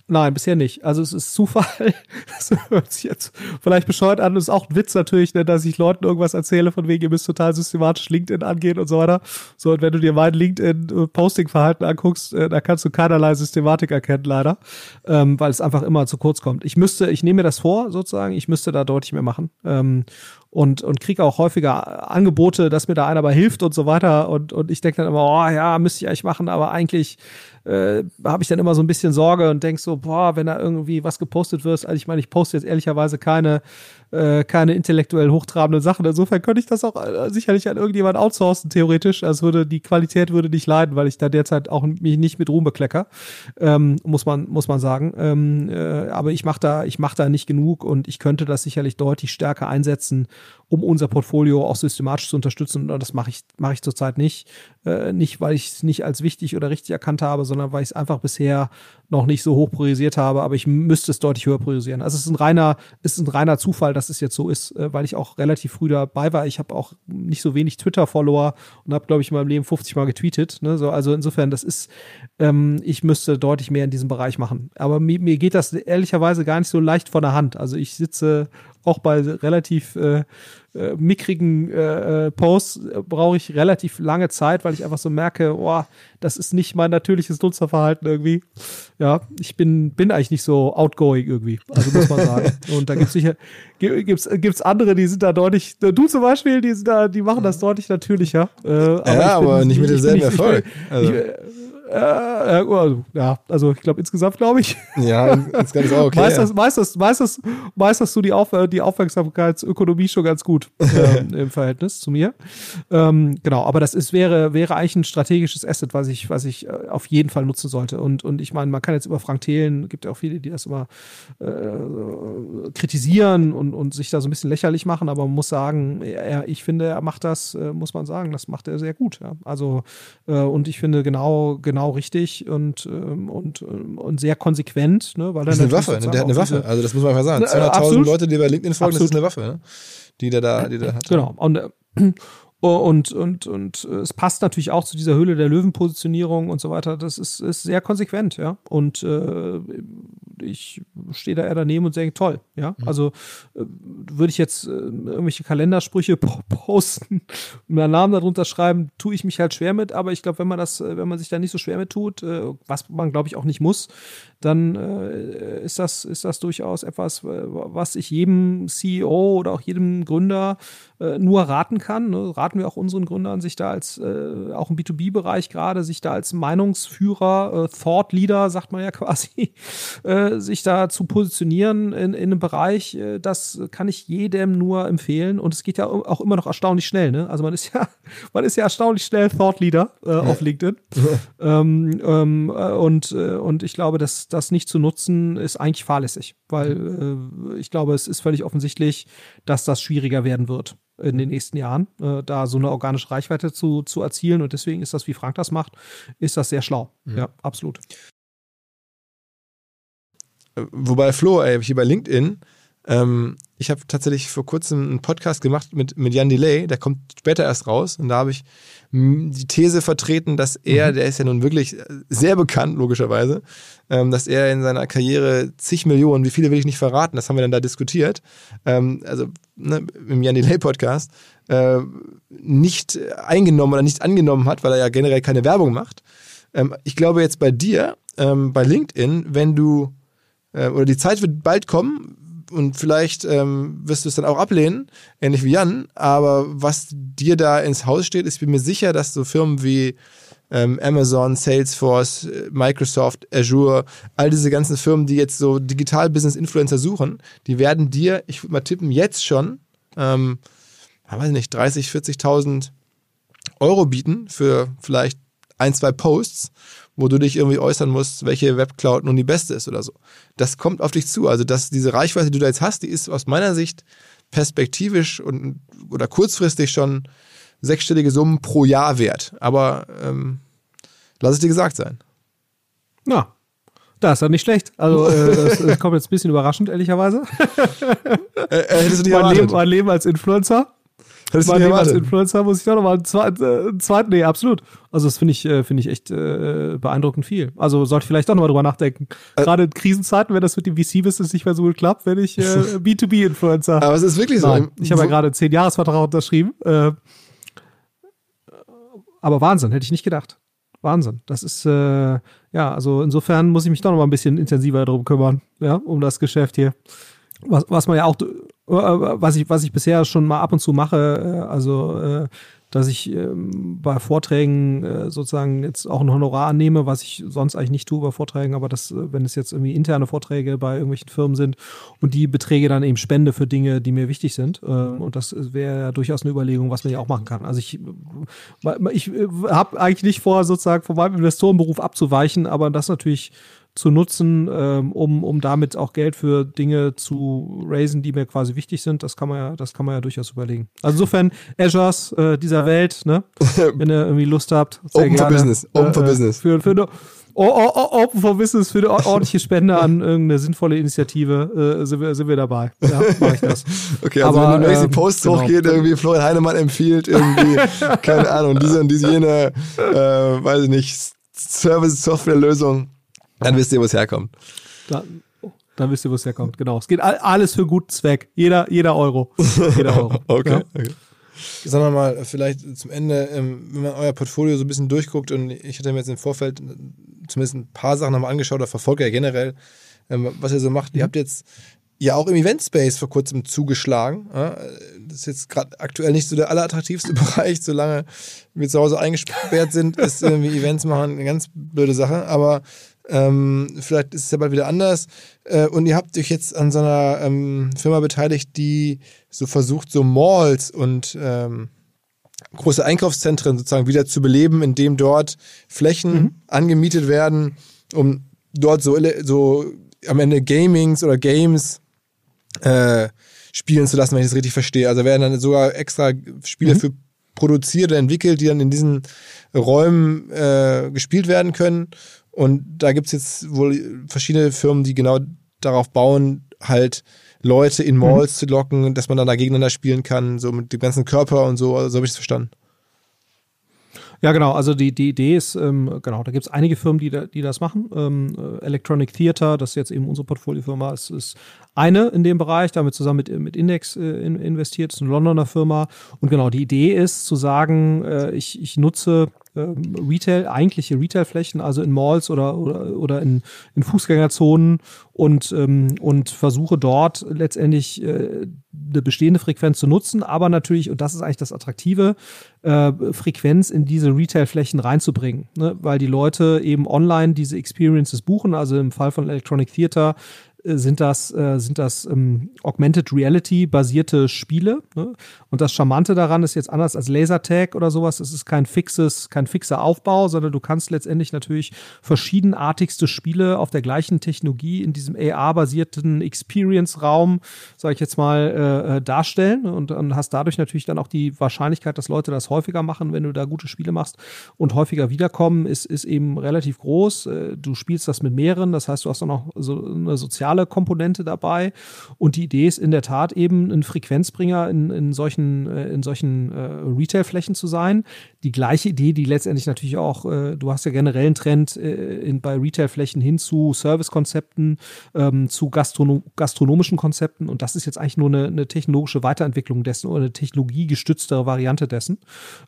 Nein, bisher nicht. Also es ist Zufall. (laughs) Das hört sich jetzt vielleicht bescheuert an. Das ist auch ein Witz natürlich, ne, dass ich Leuten irgendwas erzähle, von wegen, ihr müsst total systematisch LinkedIn angehen und so weiter. So, und wenn du dir mein LinkedIn-Posting-Verhalten anguckst, äh, da kannst du keinerlei Systematik erkennen, leider. Ähm, weil es einfach immer zu kurz kommt. Ich müsste, ich nehme mir das vor, sozusagen, ich müsste da deutlich mehr machen. Ähm, und, und kriege auch häufiger Angebote, dass mir da einer bei hilft und so weiter. Und, und ich denke dann immer, oh ja, müsste ich eigentlich machen, aber eigentlich äh, habe ich dann immer so ein bisschen Sorge und denke so, boah, wenn da irgendwie was gepostet wird, also ich meine, ich poste jetzt ehrlicherweise keine äh, keine intellektuell hochtrabenden Sachen. Insofern könnte ich das auch äh, sicherlich an irgendjemand outsourcen, theoretisch. Also würde die Qualität würde nicht leiden, weil ich da derzeit auch mich nicht mit Ruhm beklecker, ähm, muss man muss man sagen. Ähm, äh, aber ich mache da ich mache da nicht genug und ich könnte das sicherlich deutlich stärker einsetzen, um unser Portfolio auch systematisch zu unterstützen. Und das mache ich mache ich zurzeit nicht, äh, nicht weil ich es nicht als wichtig oder richtig erkannt habe, sondern weil ich es einfach bisher noch nicht so hoch priorisiert habe. Aber ich müsste es deutlich höher priorisieren. Also es ist ein reiner ist ein reiner Zufall, dass dass es jetzt so ist, äh, weil ich auch relativ früh dabei war. Ich habe auch nicht so wenig Twitter-Follower und habe, glaube ich, in meinem Leben 50 Mal getweetet. Ne? So, also insofern, das ist, ähm, ich müsste deutlich mehr in diesem Bereich machen. Aber mir, mir geht das ehrlicherweise gar nicht so leicht von der Hand. Also ich sitze auch bei relativ äh, äh, mickrigen äh, äh Posts äh, brauche ich relativ lange Zeit, weil ich einfach so merke, oh, das ist nicht mein natürliches Nutzerverhalten irgendwie. Ja, ich bin, bin eigentlich nicht so outgoing irgendwie, also muss man sagen. (laughs) Und da gibt's sicher, gibt's, gibt's andere, die sind da deutlich, du zum Beispiel, die sind da, die machen das deutlich natürlicher. Äh, aber ja, aber nicht mit demselben Erfolg. Ich, also. ich, äh, also, ja, also ich glaube insgesamt glaube ich. Ja, insgesamt ist auch okay. Meisterst, ja. meisterst, meisterst, meisterst du die, Auf, die Aufmerksamkeitsökonomie schon ganz gut ähm, im Verhältnis zu mir. Ähm, genau, aber das ist, wäre, wäre eigentlich ein strategisches Asset, was ich, was ich äh, auf jeden Fall nutzen sollte. Und, und ich meine, man kann jetzt über Frank Thelen, gibt ja auch viele, die das immer äh, kritisieren und, und sich da so ein bisschen lächerlich machen, aber man muss sagen, er, ich finde, er macht das, äh, muss man sagen, das macht er sehr gut. Ja. Also, äh, und ich finde genau, genau genau richtig und, ähm, und, ähm, und sehr konsequent. Ne, weil das ist eine Waffe, ne? der hat eine Waffe. Also das muss man einfach sagen. 200.000 äh, Leute, die bei LinkedIn folgen, absolut. das ist eine Waffe, ne? die der da, die der hat. Genau. Und, äh, und, und, und äh, es passt natürlich auch zu dieser Höhle der Löwen-Positionierung und so weiter. Das ist, ist sehr konsequent, ja. Und äh, ich stehe da eher daneben und sage, toll, ja. Mhm. Also äh, würde ich jetzt äh, irgendwelche Kalendersprüche (laughs) posten und meinen Namen darunter schreiben, tue ich mich halt schwer mit, aber ich glaube, wenn man das, äh, wenn man sich da nicht so schwer mit tut, äh, was man glaube ich auch nicht muss, dann ist das, ist das durchaus etwas, was ich jedem CEO oder auch jedem Gründer nur raten kann. Ne? Raten wir auch unseren Gründern, sich da als, äh, auch im B2B-Bereich gerade, sich da als Meinungsführer, äh, Thought Leader, sagt man ja (laughs) quasi, äh, sich da zu positionieren in, in einem Bereich, äh, das kann ich jedem nur empfehlen. Und es geht ja auch immer noch erstaunlich schnell. Ne? Also man ist ja, (laughs) man ist ja erstaunlich schnell Thought Leader äh, auf LinkedIn. ähm, ähm, und, und ich glaube, dass das nicht zu nutzen, ist eigentlich fahrlässig, weil ich glaube, es ist völlig offensichtlich, dass das schwieriger werden wird in den nächsten Jahren, äh, da so eine organische Reichweite zu, zu erzielen. Und deswegen ist das, wie Frank das macht, ist das sehr schlau. Mhm. Ja, absolut. Wobei Flo, ey, hier bei LinkedIn, ähm, ich habe tatsächlich vor kurzem einen Podcast gemacht mit, mit Jan Delay, der kommt später erst raus und da habe ich die These vertreten, dass er, mhm. der ist ja nun wirklich sehr bekannt, logischerweise, ähm, dass er in seiner Karriere zig Millionen, wie viele will ich nicht verraten, das haben wir dann da diskutiert, ähm, also ne, im Jan Delay Podcast, äh, nicht eingenommen oder nicht angenommen hat, weil er ja generell keine Werbung macht. Ähm, ich glaube jetzt bei dir, ähm, bei LinkedIn, wenn du, äh, oder die Zeit wird bald kommen, und vielleicht ähm, wirst du es dann auch ablehnen, ähnlich wie Jan, aber was dir da ins Haus steht, ist, mir sicher, dass so Firmen wie ähm, Amazon, Salesforce, Microsoft, Azure, all diese ganzen Firmen, die jetzt so Digital-Business-Influencer suchen, die werden dir, ich würde mal tippen, jetzt schon, ähm, weiß nicht, 30, 40.000 Euro bieten für vielleicht ein, zwei Posts wo du dich irgendwie äußern musst, welche Webcloud nun die beste ist oder so. Das kommt auf dich zu. Also dass diese Reichweite, die du da jetzt hast, die ist aus meiner Sicht perspektivisch und oder kurzfristig schon sechsstellige Summen pro Jahr wert. Aber ähm, lass es dir gesagt sein. Na, das ist ja nicht schlecht. Also äh, (laughs) das, das, kommt jetzt ein bisschen überraschend, ehrlicherweise. Äh, äh, hättest du nicht mein, Leben, mein Leben als Influencer. Hättest mein Leben als Influencer muss ich doch nochmal einen zweiten, äh, zweiten, nee, absolut. Also das finde ich, äh, finde ich echt äh, beeindruckend viel. Also sollte ich vielleicht doch nochmal drüber nachdenken. Äh, Gerade in Krisenzeiten, wenn das mit dem VC-Business nicht mehr so gut klappt, wenn ich äh, (laughs) B2B-Influencer. Aber es ist wirklich so. Nein, ich habe ja gerade zehn Jahresvertrag unterschrieben. Äh, aber Wahnsinn, hätte ich nicht gedacht. Wahnsinn. Das ist, äh, ja, also insofern muss ich mich doch noch mal ein bisschen intensiver darum kümmern, ja, um das Geschäft hier. Was, was man ja auch äh, was ich, was ich bisher schon mal ab und zu mache, äh, also äh, dass ich ähm, bei Vorträgen sozusagen jetzt auch ein Honorar annehme, was ich sonst eigentlich nicht tue bei Vorträgen, aber das, wenn es jetzt irgendwie interne Vorträge bei irgendwelchen Firmen sind und die Beträge dann eben spende für Dinge, die mir wichtig sind. Ähm, und das wäre ja durchaus eine Überlegung, was man ja auch machen kann. Also ich, ich habe eigentlich nicht vor, sozusagen von meinem Investorenberuf abzuweichen, aber das natürlich zu nutzen, ähm, um, um damit auch Geld für Dinge zu raisen, die mir quasi wichtig sind. Das kann man ja, das kann man ja durchaus überlegen. Also insofern, Azures äh, dieser Welt, ne? (laughs) Wenn ihr irgendwie Lust habt, sehr Open gerne. for Business. Open äh, for Business. Für, für eine, oh, oh, oh, Open for Business für eine ordentliche Spende an irgendeine sinnvolle Initiative äh, sind, wir, sind wir dabei. Ja, mache ich das. (laughs) Okay, also Aber, wenn du nächste ähm, Posts genau. hochgeht, irgendwie Florian Heinemann empfiehlt, irgendwie, (laughs) keine Ahnung, diese und diese jene, äh, weiß ich nicht, Service-Software-Lösung, dann wisst ihr, wo es herkommt. Dann, dann wisst ihr, wo es herkommt. Genau. Es geht alles für guten Zweck. Jeder, jeder Euro. Jeder (laughs) Euro. okay. Ja. okay. Sagen wir mal, vielleicht zum Ende, ähm, wenn man euer Portfolio so ein bisschen durchguckt und ich hatte mir jetzt im Vorfeld zumindest ein paar Sachen nochmal angeschaut oder verfolge ja generell, ähm, was ihr so macht. Mhm. Ihr habt jetzt ja auch im Event Space vor kurzem zugeschlagen. Das ist jetzt gerade aktuell nicht so der allerattraktivste (laughs) Bereich, solange wir zu Hause eingesperrt sind, ist irgendwie Events machen eine ganz blöde Sache. Aber ähm, vielleicht ist es ja bald wieder anders. Äh, und ihr habt euch jetzt an so einer ähm, Firma beteiligt, die so versucht, so Malls und ähm, große Einkaufszentren sozusagen wieder zu beleben, indem dort Flächen mhm. angemietet werden, um dort so, so am Ende Gamings oder Games äh, spielen zu lassen, wenn ich das richtig verstehe. Also werden dann sogar extra Spiele mhm. für produziert oder entwickelt, die dann in diesen Räumen äh, gespielt werden können. Und da gibt es jetzt wohl verschiedene Firmen, die genau darauf bauen, halt Leute in Malls mhm. zu locken, dass man dann da gegeneinander spielen kann, so mit dem ganzen Körper und so. So habe ich es verstanden. Ja, genau. Also die, die Idee ist, ähm, genau, da gibt es einige Firmen, die, da, die das machen. Ähm, äh, Electronic Theater, das ist jetzt eben unsere Portfoliofirma, ist, ist eine in dem Bereich, damit zusammen mit, mit Index äh, in, investiert, ist eine Londoner Firma. Und genau, die Idee ist zu sagen, äh, ich, ich nutze ähm, Retail, eigentliche Retailflächen, also in Malls oder, oder, oder in, in Fußgängerzonen und, ähm, und versuche dort letztendlich äh, eine bestehende Frequenz zu nutzen, aber natürlich, und das ist eigentlich das Attraktive, äh, Frequenz in diese Retailflächen reinzubringen, ne? weil die Leute eben online diese Experiences buchen, also im Fall von Electronic Theater sind das, äh, sind das ähm, Augmented Reality basierte Spiele. Ne? Und das Charmante daran ist jetzt anders als Lasertag oder sowas. Es ist kein fixes, kein fixer Aufbau, sondern du kannst letztendlich natürlich verschiedenartigste Spiele auf der gleichen Technologie in diesem AR-basierten Experience-Raum, sage ich jetzt mal, äh, äh, darstellen und, und hast dadurch natürlich dann auch die Wahrscheinlichkeit, dass Leute das häufiger machen, wenn du da gute Spiele machst und häufiger wiederkommen, ist, ist eben relativ groß. Äh, du spielst das mit mehreren, das heißt, du hast auch noch so eine soziale soziale Komponente dabei. Und die Idee ist in der Tat eben ein Frequenzbringer in, in solchen, äh, in solchen äh, Retail-Flächen zu sein. Die gleiche Idee, die letztendlich natürlich auch, äh, du hast ja generell einen Trend äh, in, bei Retail-Flächen hin zu Service-Konzepten, ähm, zu Gastronom gastronomischen Konzepten. Und das ist jetzt eigentlich nur eine, eine technologische Weiterentwicklung dessen oder eine technologiegestütztere Variante dessen.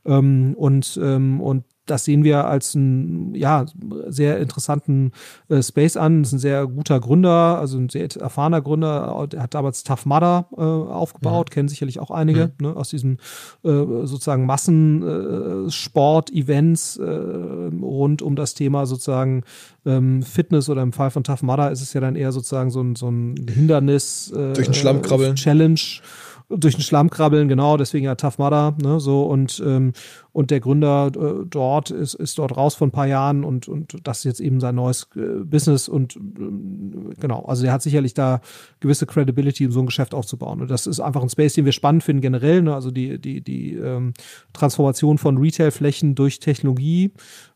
Ähm, und, ähm, und das sehen wir als einen ja, sehr interessanten äh, Space an. Das ist ein sehr guter Gründer, also ein sehr erfahrener Gründer. Der hat damals Tough Mudder äh, aufgebaut, mhm. kennen sicherlich auch einige mhm. ne, aus diesen äh, sozusagen Massensport-Events äh, äh, rund um das Thema sozusagen ähm, Fitness oder im Fall von Tough Mudder ist es ja dann eher sozusagen so ein, so ein Hindernis. Äh, Durch den Schlamm krabbeln. Challenge durch den Schlamm krabbeln, genau, deswegen ja Tough Mudder, ne, so und ähm, und der Gründer äh, dort ist, ist dort raus vor ein paar Jahren und und das ist jetzt eben sein neues äh, Business und äh, genau, also der hat sicherlich da gewisse Credibility, um so ein Geschäft aufzubauen und das ist einfach ein Space, den wir spannend finden generell, ne, also die die die ähm, Transformation von Retailflächen durch Technologie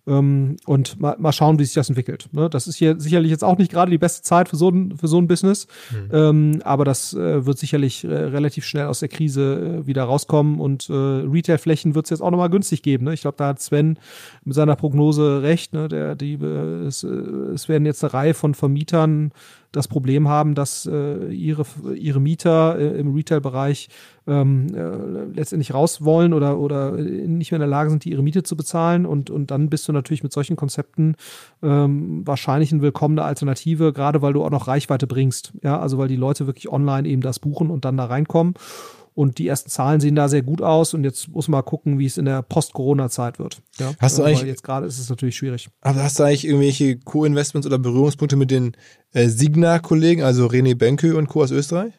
ähm, und mal, mal schauen, wie sich das entwickelt. Ne? Das ist hier sicherlich jetzt auch nicht gerade die beste Zeit für so ein, für so ein Business, mhm. ähm, aber das äh, wird sicherlich äh, relativ schnell aus der Krise äh, wieder rauskommen und äh, Retailflächen wird es jetzt auch nochmal günstig geben. Ne? Ich glaube, da hat Sven mit seiner Prognose recht. Ne? Der, die, äh, es, äh, es werden jetzt eine Reihe von Vermietern das Problem haben, dass äh, ihre, ihre Mieter äh, im Retail-Bereich ähm, äh, letztendlich raus wollen oder, oder nicht mehr in der Lage sind, die ihre Miete zu bezahlen. Und, und dann bist du natürlich mit solchen Konzepten ähm, wahrscheinlich eine willkommene Alternative, gerade weil du auch noch Reichweite bringst. Ja, also weil die Leute wirklich online eben das buchen und dann da reinkommen. Und die ersten Zahlen sehen da sehr gut aus. Und jetzt muss man gucken, wie es in der Post-Corona-Zeit wird. Ja? Hast du eigentlich, Weil jetzt gerade ist es natürlich schwierig. Aber hast du eigentlich irgendwelche Co-Investments oder Berührungspunkte mit den äh, Signa-Kollegen, also René Benke und Co. aus Österreich?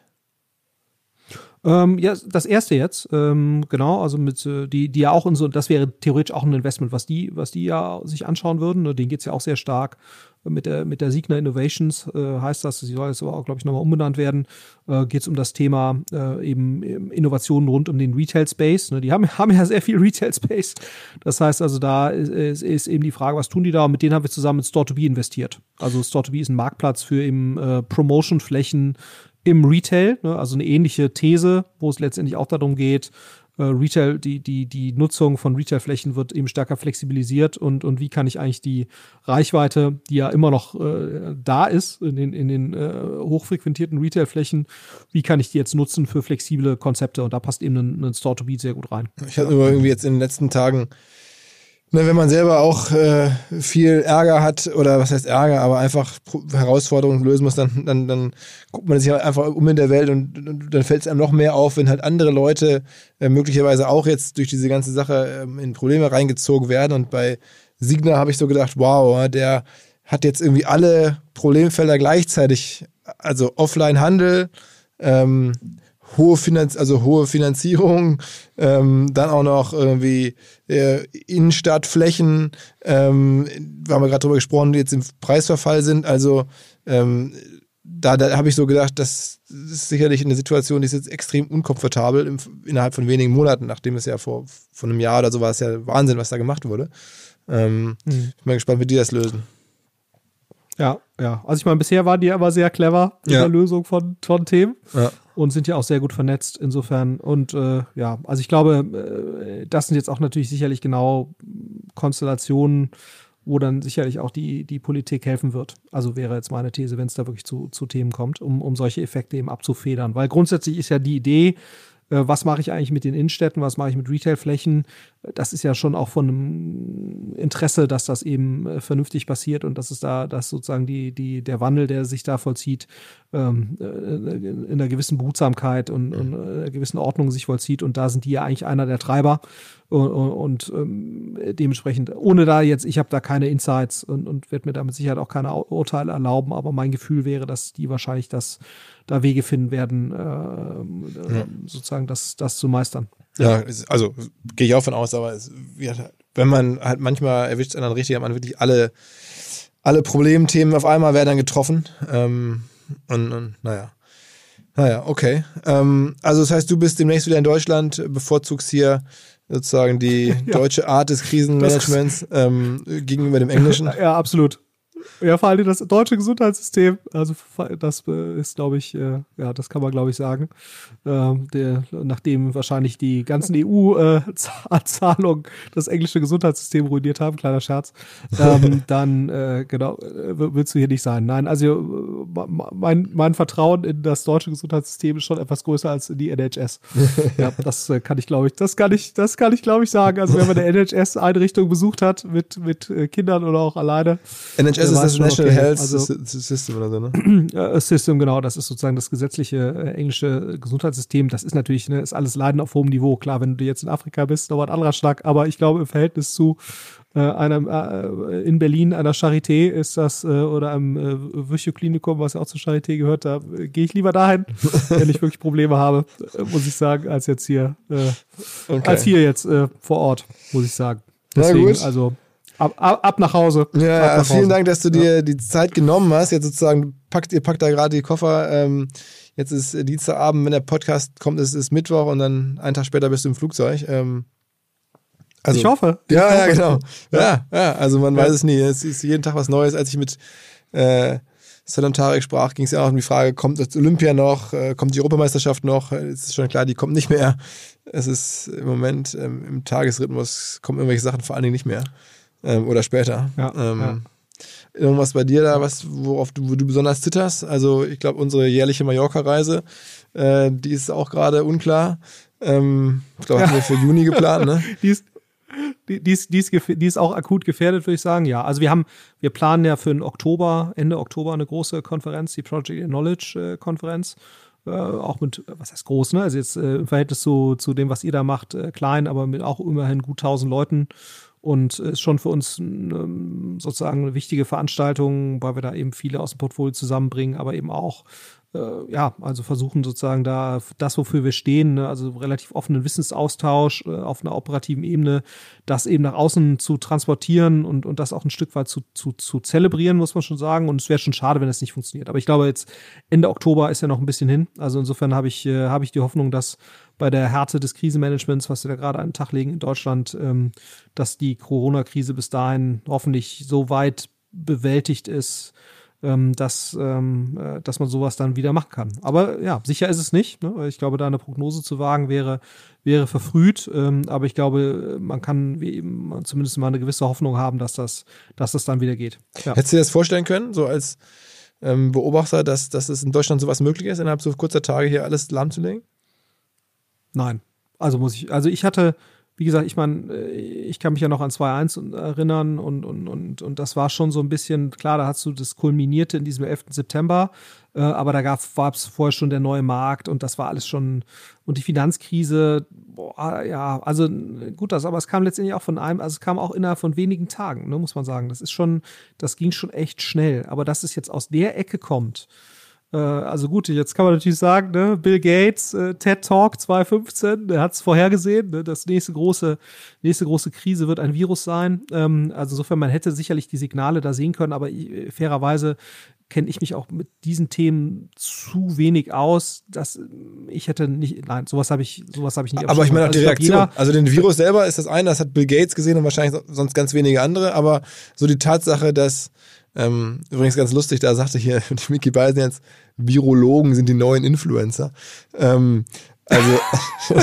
Ähm, ja, das erste jetzt, ähm, genau, also mit äh, die, die ja auch in so, das wäre theoretisch auch ein Investment, was die, was die ja sich anschauen würden. Ne? Denen geht's ja auch sehr stark mit der, mit der Signa Innovations äh, heißt das, sie soll jetzt aber auch, glaube ich, nochmal umbenannt werden, äh, geht es um das Thema äh, eben Innovationen rund um den Retail Space. Ne? Die haben, (laughs) haben ja sehr viel Retail Space. Das heißt also, da ist, ist eben die Frage, was tun die da? Und mit denen haben wir zusammen in Store2B investiert. Also Store2B ist ein Marktplatz für eben äh, Promotion-Flächen im Retail, ne? also eine ähnliche These, wo es letztendlich auch darum geht, äh, Retail, die, die, die Nutzung von Retailflächen wird eben stärker flexibilisiert und, und wie kann ich eigentlich die Reichweite, die ja immer noch äh, da ist in den, in den äh, hochfrequentierten Retailflächen, wie kann ich die jetzt nutzen für flexible Konzepte und da passt eben ein, ein Store-to-Beat sehr gut rein. Ich hatte irgendwie jetzt in den letzten Tagen Ne, wenn man selber auch äh, viel Ärger hat oder was heißt Ärger, aber einfach Herausforderungen lösen muss, dann, dann, dann guckt man sich halt einfach um in der Welt und, und dann fällt es einem noch mehr auf, wenn halt andere Leute äh, möglicherweise auch jetzt durch diese ganze Sache äh, in Probleme reingezogen werden. Und bei Signa habe ich so gedacht, wow, der hat jetzt irgendwie alle Problemfelder gleichzeitig, also Offline-Handel, ähm, hohe, Finanz also hohe Finanzierung, ähm, dann auch noch irgendwie äh, Innenstadtflächen, ähm, wir haben ja gerade drüber gesprochen, die jetzt im Preisverfall sind. Also ähm, da, da habe ich so gedacht, das ist sicherlich eine Situation, die ist jetzt extrem unkomfortabel im, innerhalb von wenigen Monaten, nachdem es ja vor, vor einem Jahr oder so war es ja Wahnsinn, was da gemacht wurde. Ähm, mhm. Bin mal gespannt, wie die das lösen. Ja, ja. Also ich meine, bisher waren die aber sehr clever in ja. der Lösung von, von Themen. Ja und sind ja auch sehr gut vernetzt insofern. Und äh, ja, also ich glaube, äh, das sind jetzt auch natürlich sicherlich genau Konstellationen, wo dann sicherlich auch die, die Politik helfen wird. Also wäre jetzt meine These, wenn es da wirklich zu, zu Themen kommt, um, um solche Effekte eben abzufedern. Weil grundsätzlich ist ja die Idee, was mache ich eigentlich mit den Innenstädten, was mache ich mit Retailflächen. Das ist ja schon auch von einem Interesse, dass das eben äh, vernünftig passiert und dass es da, dass sozusagen die, die, der Wandel, der sich da vollzieht, ähm, äh, in einer gewissen Behutsamkeit und, und einer gewissen Ordnung sich vollzieht. Und da sind die ja eigentlich einer der Treiber. Und, und, ähm, dementsprechend, ohne da jetzt, ich habe da keine Insights und, und werde mir damit Sicherheit auch keine Urteile erlauben, aber mein Gefühl wäre, dass die wahrscheinlich das da Wege finden werden, äh, ja. sozusagen das, das zu meistern. Ja, also gehe ich auch von aus, aber es, wenn man halt manchmal erwischt es dann richtig, hat man wirklich alle, alle Problemthemen auf einmal werden dann getroffen. Ähm, und, und naja. Naja, okay. Ähm, also das heißt, du bist demnächst wieder in Deutschland, bevorzugst hier sozusagen die (laughs) ja. deutsche Art des Krisenmanagements ähm, gegenüber dem englischen. (laughs) Ja, absolut. Ja, vor allem das deutsche Gesundheitssystem, also das äh, ist, glaube ich, äh, ja, das kann man, glaube ich, sagen. Ähm, der, nachdem wahrscheinlich die ganzen EU-Zahlungen (laughs) das englische Gesundheitssystem ruiniert haben, kleiner Scherz, ähm, (laughs) dann, äh, genau, willst du hier nicht sein. Nein, also mein, mein Vertrauen in das deutsche Gesundheitssystem ist schon etwas größer als in die NHS. (laughs) ja, das kann ich, glaube ich, das kann ich, das kann ich, glaube ich, sagen. Also wenn man eine NHS-Einrichtung besucht hat mit, mit Kindern oder auch alleine. NHS ist das National okay. Health also, System oder so, ne? (clears throat) System, genau, das ist sozusagen das gesetzliche äh, englische Gesundheitssystem. Das ist natürlich, ne, ist alles Leiden auf hohem Niveau. Klar, wenn du jetzt in Afrika bist, noch ein anderer Schlag, aber ich glaube, im Verhältnis zu äh, einem äh, in Berlin einer Charité ist das äh, oder einem äh, Vöcho-Klinikum, was ja auch zur Charité gehört, da äh, gehe ich lieber dahin, (laughs) wenn ich wirklich Probleme habe, äh, muss ich sagen, als jetzt hier, äh, okay. als hier jetzt äh, vor Ort, muss ich sagen. Deswegen, also ab, ab, ab nach Hause. Ja, ab nach vielen Hause. Dank, dass du dir ja. die Zeit genommen hast. Jetzt sozusagen packt ihr packt da gerade die Koffer. Ähm, jetzt ist Dienstagabend, wenn der Podcast kommt, ist es Mittwoch und dann einen Tag später bist du im Flugzeug. Ähm, also, ich hoffe. Ich ja, hoffe. ja, genau. Ja, ja, also man ja. weiß es nie. Es ist jeden Tag was Neues. Als ich mit äh, Selam Tarek sprach, ging es ja auch um die Frage, kommt das Olympia noch, äh, kommt die Europameisterschaft noch? Es ist schon klar, die kommt nicht mehr. Es ist im Moment ähm, im Tagesrhythmus kommen irgendwelche Sachen vor allen Dingen nicht mehr ähm, oder später. Ja, ähm, ja. Irgendwas bei dir da, was, worauf du, wo du besonders zitterst? Also ich glaube, unsere jährliche Mallorca-Reise, äh, die ist auch gerade unklar. Ähm, ich glaube, haben wir für Juni geplant, ne? (laughs) die ist, die, die, ist, die, ist, die ist auch akut gefährdet, würde ich sagen. Ja, also wir haben, wir planen ja für den Oktober, Ende Oktober eine große Konferenz, die Project Knowledge äh, Konferenz. Äh, auch mit, was heißt groß, ne? Also jetzt äh, im Verhältnis zu, zu dem, was ihr da macht, äh, klein, aber mit auch immerhin gut 1000 Leuten und ist schon für uns eine, sozusagen eine wichtige Veranstaltung, weil wir da eben viele aus dem Portfolio zusammenbringen, aber eben auch äh, ja, also versuchen sozusagen da das, wofür wir stehen, ne, also relativ offenen Wissensaustausch äh, auf einer operativen Ebene, das eben nach außen zu transportieren und, und das auch ein Stück weit zu, zu, zu zelebrieren, muss man schon sagen. Und es wäre schon schade, wenn es nicht funktioniert. Aber ich glaube, jetzt Ende Oktober ist ja noch ein bisschen hin. Also insofern habe ich, äh, habe ich die Hoffnung, dass bei der Härte des Krisenmanagements, was wir da gerade an den Tag legen in Deutschland, ähm, dass die Corona-Krise bis dahin hoffentlich so weit bewältigt ist, ähm, dass, ähm, äh, dass man sowas dann wieder machen kann. Aber ja, sicher ist es nicht. Ne? Ich glaube, da eine Prognose zu wagen wäre, wäre verfrüht. Ähm, aber ich glaube, man kann wie eben zumindest mal eine gewisse Hoffnung haben, dass das, dass das dann wieder geht. Ja. Hättest du dir das vorstellen können, so als ähm, Beobachter, dass, dass es in Deutschland sowas möglich ist, innerhalb so kurzer Tage hier alles lahmzulegen? Nein. Also muss ich, also ich hatte, wie gesagt, ich meine, äh, ich kann mich ja noch an 2.1 erinnern und, und, und, und das war schon so ein bisschen, klar, da hast du das kulminierte in diesem 11. September, äh, aber da gab es vorher schon der neue Markt und das war alles schon, und die Finanzkrise, boah, ja, also gut, das, aber es kam letztendlich auch von einem, also es kam auch innerhalb von wenigen Tagen, ne, muss man sagen. Das ist schon, das ging schon echt schnell, aber dass es jetzt aus der Ecke kommt, also gut, jetzt kann man natürlich sagen, ne, Bill Gates, äh, TED Talk 2015, der hat es vorhergesehen, ne, das nächste große, nächste große Krise wird ein Virus sein. Ähm, also insofern, man hätte sicherlich die Signale da sehen können, aber äh, fairerweise kenne ich mich auch mit diesen Themen zu wenig aus, dass ich hätte nicht, nein, sowas habe ich, sowas habe ich nicht. Aber ich meine auch die also Reaktion. Jeder, also den Virus selber ist das eine, das hat Bill Gates gesehen und wahrscheinlich sonst ganz wenige andere, aber so die Tatsache, dass ähm, übrigens ganz lustig, da sagte hier (laughs) die Mickey Beisen jetzt, Virologen sind die neuen Influencer. Ähm, also, (laughs)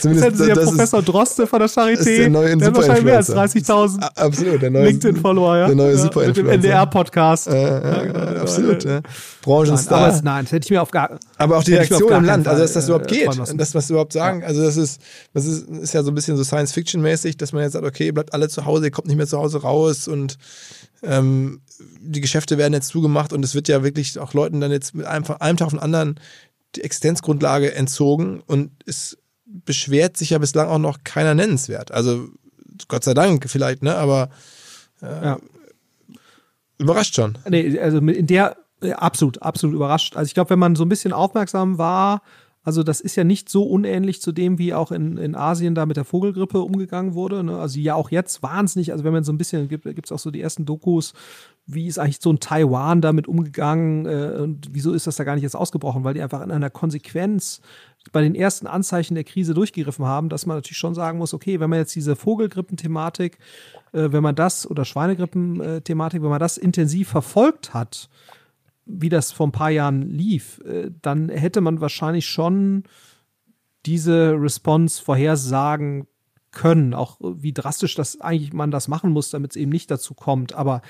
zumindest hätten Sie ja Professor Droste von der Charité, der, neue der hat wahrscheinlich mehr als 30.000 absolut, LinkedIn-Follower, ja. Der neue ja, Super Mit dem NDR-Podcast. Äh, äh, ja, genau, absolut, ja. Branchenstar. Nein, aber, nein, das hätte ich mir auf gar Aber auch die Reaktion im Land, also dass das überhaupt äh, geht, das, was überhaupt sagen, also das ist, das ist, ist ja so ein bisschen so Science-Fiction-mäßig, dass man jetzt sagt, okay, ihr bleibt alle zu Hause, ihr kommt nicht mehr zu Hause raus und ähm, die Geschäfte werden jetzt zugemacht und es wird ja wirklich auch Leuten dann jetzt mit einem, einem Tag auf den anderen die Existenzgrundlage entzogen und es beschwert sich ja bislang auch noch keiner nennenswert. Also Gott sei Dank vielleicht, ne? Aber äh, ja. überrascht schon. Nee, also in der absolut, absolut überrascht. Also ich glaube, wenn man so ein bisschen aufmerksam war, also das ist ja nicht so unähnlich zu dem, wie auch in, in Asien da mit der Vogelgrippe umgegangen wurde. Ne? Also ja auch jetzt wahnsinnig, also wenn man so ein bisschen, gibt es auch so die ersten Dokus, wie ist eigentlich so ein Taiwan damit umgegangen äh, und wieso ist das da gar nicht jetzt ausgebrochen, weil die einfach in einer Konsequenz bei den ersten Anzeichen der Krise durchgegriffen haben, dass man natürlich schon sagen muss, okay, wenn man jetzt diese Vogelgrippen-Thematik, äh, wenn man das oder Schweinegrippen-Thematik, wenn man das intensiv verfolgt hat, wie das vor ein paar Jahren lief, äh, dann hätte man wahrscheinlich schon diese Response vorhersagen können, auch wie drastisch das eigentlich man das machen muss, damit es eben nicht dazu kommt. Aber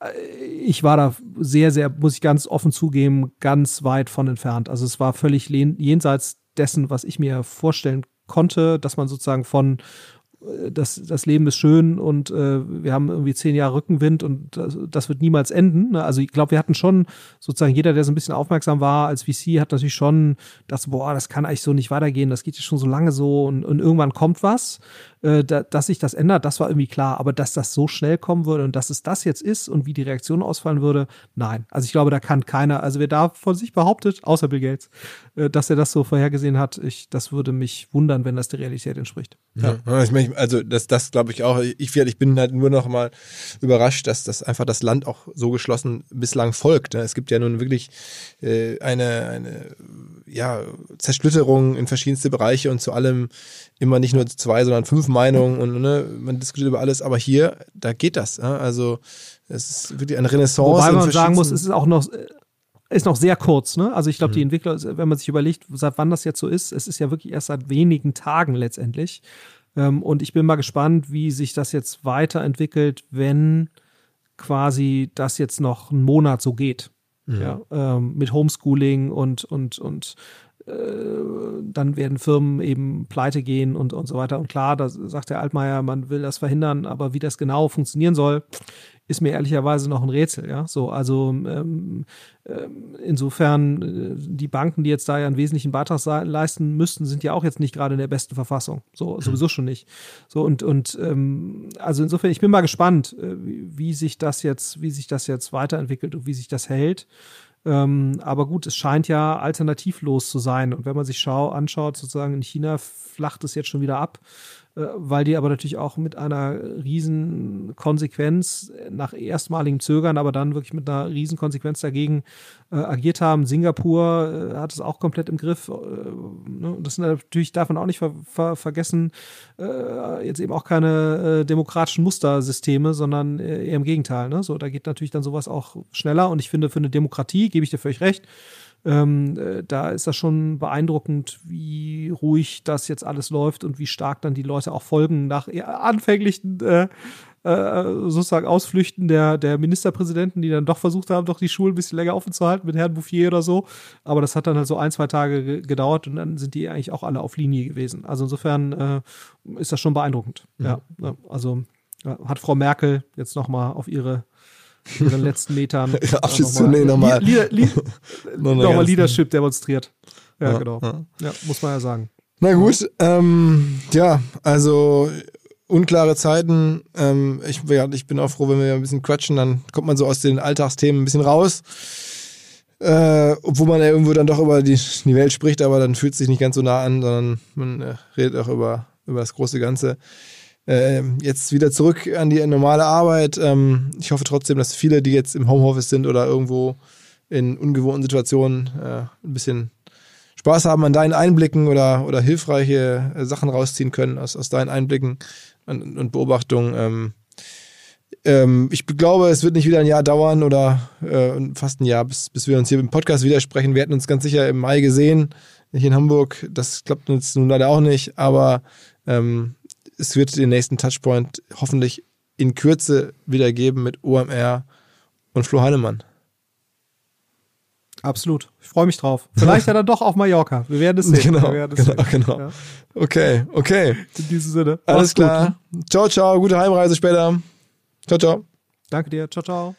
äh, ich war da sehr, sehr, muss ich ganz offen zugeben, ganz weit von entfernt. Also es war völlig jenseits dessen, was ich mir vorstellen konnte, dass man sozusagen von das, das Leben ist schön und äh, wir haben irgendwie zehn Jahre Rückenwind und das, das wird niemals enden. Ne? Also ich glaube, wir hatten schon sozusagen jeder, der so ein bisschen aufmerksam war als VC, hat natürlich schon das, boah, das kann eigentlich so nicht weitergehen, das geht ja schon so lange so und, und irgendwann kommt was äh, da, dass sich das ändert, das war irgendwie klar. Aber dass das so schnell kommen würde und dass es das jetzt ist und wie die Reaktion ausfallen würde, nein. Also ich glaube, da kann keiner, also wer da von sich behauptet, außer Bill Gates, äh, dass er das so vorhergesehen hat, ich, das würde mich wundern, wenn das der Realität entspricht. Ja, ja. ich mein, also das, das glaube ich auch. Ich, ich bin halt nur noch mal überrascht, dass das einfach das Land auch so geschlossen bislang folgt. Ne? Es gibt ja nun wirklich äh, eine, eine ja, Zersplitterung in verschiedenste Bereiche und zu allem immer nicht nur zwei, sondern fünf Meinungen und ne, man diskutiert über alles, aber hier, da geht das. Ja? Also es ist wirklich eine Renaissance. Wobei man sagen muss, es ist auch noch ist noch sehr kurz, ne? Also ich glaube, mhm. die Entwickler, wenn man sich überlegt, seit wann das jetzt so ist, es ist ja wirklich erst seit wenigen Tagen letztendlich. Ähm, und ich bin mal gespannt, wie sich das jetzt weiterentwickelt, wenn quasi das jetzt noch einen Monat so geht. Mhm. Ja, ähm, mit Homeschooling und, und, und äh, dann werden Firmen eben pleite gehen und, und so weiter. Und klar, da sagt der Altmaier, man will das verhindern, aber wie das genau funktionieren soll, ist mir ehrlicherweise noch ein Rätsel. Ja, so also ähm, ähm, insofern äh, die Banken, die jetzt da ja einen wesentlichen Beitrag leisten müssten, sind ja auch jetzt nicht gerade in der besten Verfassung. So mhm. sowieso schon nicht. So und und ähm, also insofern, ich bin mal gespannt, äh, wie, wie sich das jetzt, wie sich das jetzt weiterentwickelt und wie sich das hält. Ähm, aber gut, es scheint ja alternativlos zu sein. Und wenn man sich schau, anschaut, sozusagen in China flacht es jetzt schon wieder ab, weil die aber natürlich auch mit einer riesen Konsequenz nach erstmaligem Zögern, aber dann wirklich mit einer riesen Konsequenz dagegen äh, agiert haben. Singapur äh, hat es auch komplett im Griff. Äh, ne? Das sind natürlich, darf man auch nicht ver ver vergessen, äh, jetzt eben auch keine äh, demokratischen Mustersysteme, sondern eher im Gegenteil. Ne? So, da geht natürlich dann sowas auch schneller. Und ich finde, für eine Demokratie, gebe ich dir völlig recht, ähm, äh, da ist das schon beeindruckend, wie ruhig das jetzt alles läuft und wie stark dann die Leute auch folgen nach anfänglichen äh, äh, sozusagen Ausflüchten der, der Ministerpräsidenten, die dann doch versucht haben, doch die Schulen ein bisschen länger offen zu halten mit Herrn Bouffier oder so. Aber das hat dann halt so ein, zwei Tage gedauert und dann sind die eigentlich auch alle auf Linie gewesen. Also insofern äh, ist das schon beeindruckend. Mhm. Ja, also hat Frau Merkel jetzt nochmal auf ihre in den letzten Metern Abschiedstournee nochmal nochmal Leadership demonstriert. Ja, ja genau. Ja. ja. muss man ja sagen. Na gut, ähm, ja, also unklare Zeiten. Ähm, ich, ich bin auch froh, wenn wir ein bisschen quatschen, dann kommt man so aus den Alltagsthemen ein bisschen raus. Äh, obwohl man ja irgendwo dann doch über die, die Welt spricht, aber dann fühlt es sich nicht ganz so nah an, sondern man äh, redet auch über, über das große Ganze äh, jetzt wieder zurück an die normale Arbeit. Ähm, ich hoffe trotzdem, dass viele, die jetzt im Homeoffice sind oder irgendwo in ungewohnten Situationen äh, ein bisschen Spaß haben an deinen Einblicken oder, oder hilfreiche äh, Sachen rausziehen können aus, aus deinen Einblicken und, und Beobachtungen. Ähm, ähm, ich glaube, es wird nicht wieder ein Jahr dauern oder äh, fast ein Jahr, bis, bis wir uns hier im Podcast widersprechen. Wir hätten uns ganz sicher im Mai gesehen, hier in Hamburg. Das klappt uns nun leider auch nicht, aber ähm, es wird den nächsten Touchpoint hoffentlich in Kürze wieder geben mit OMR und Flo Heinemann. Absolut. Ich freue mich drauf. Vielleicht ja dann doch auf Mallorca. Wir werden es sehen. Genau, es genau, sehen. genau. Ja. Okay, okay. In diesem Sinne. Alles klar. Gut. Ciao, ciao. Gute Heimreise später. Ciao, ciao. Danke dir. Ciao, ciao.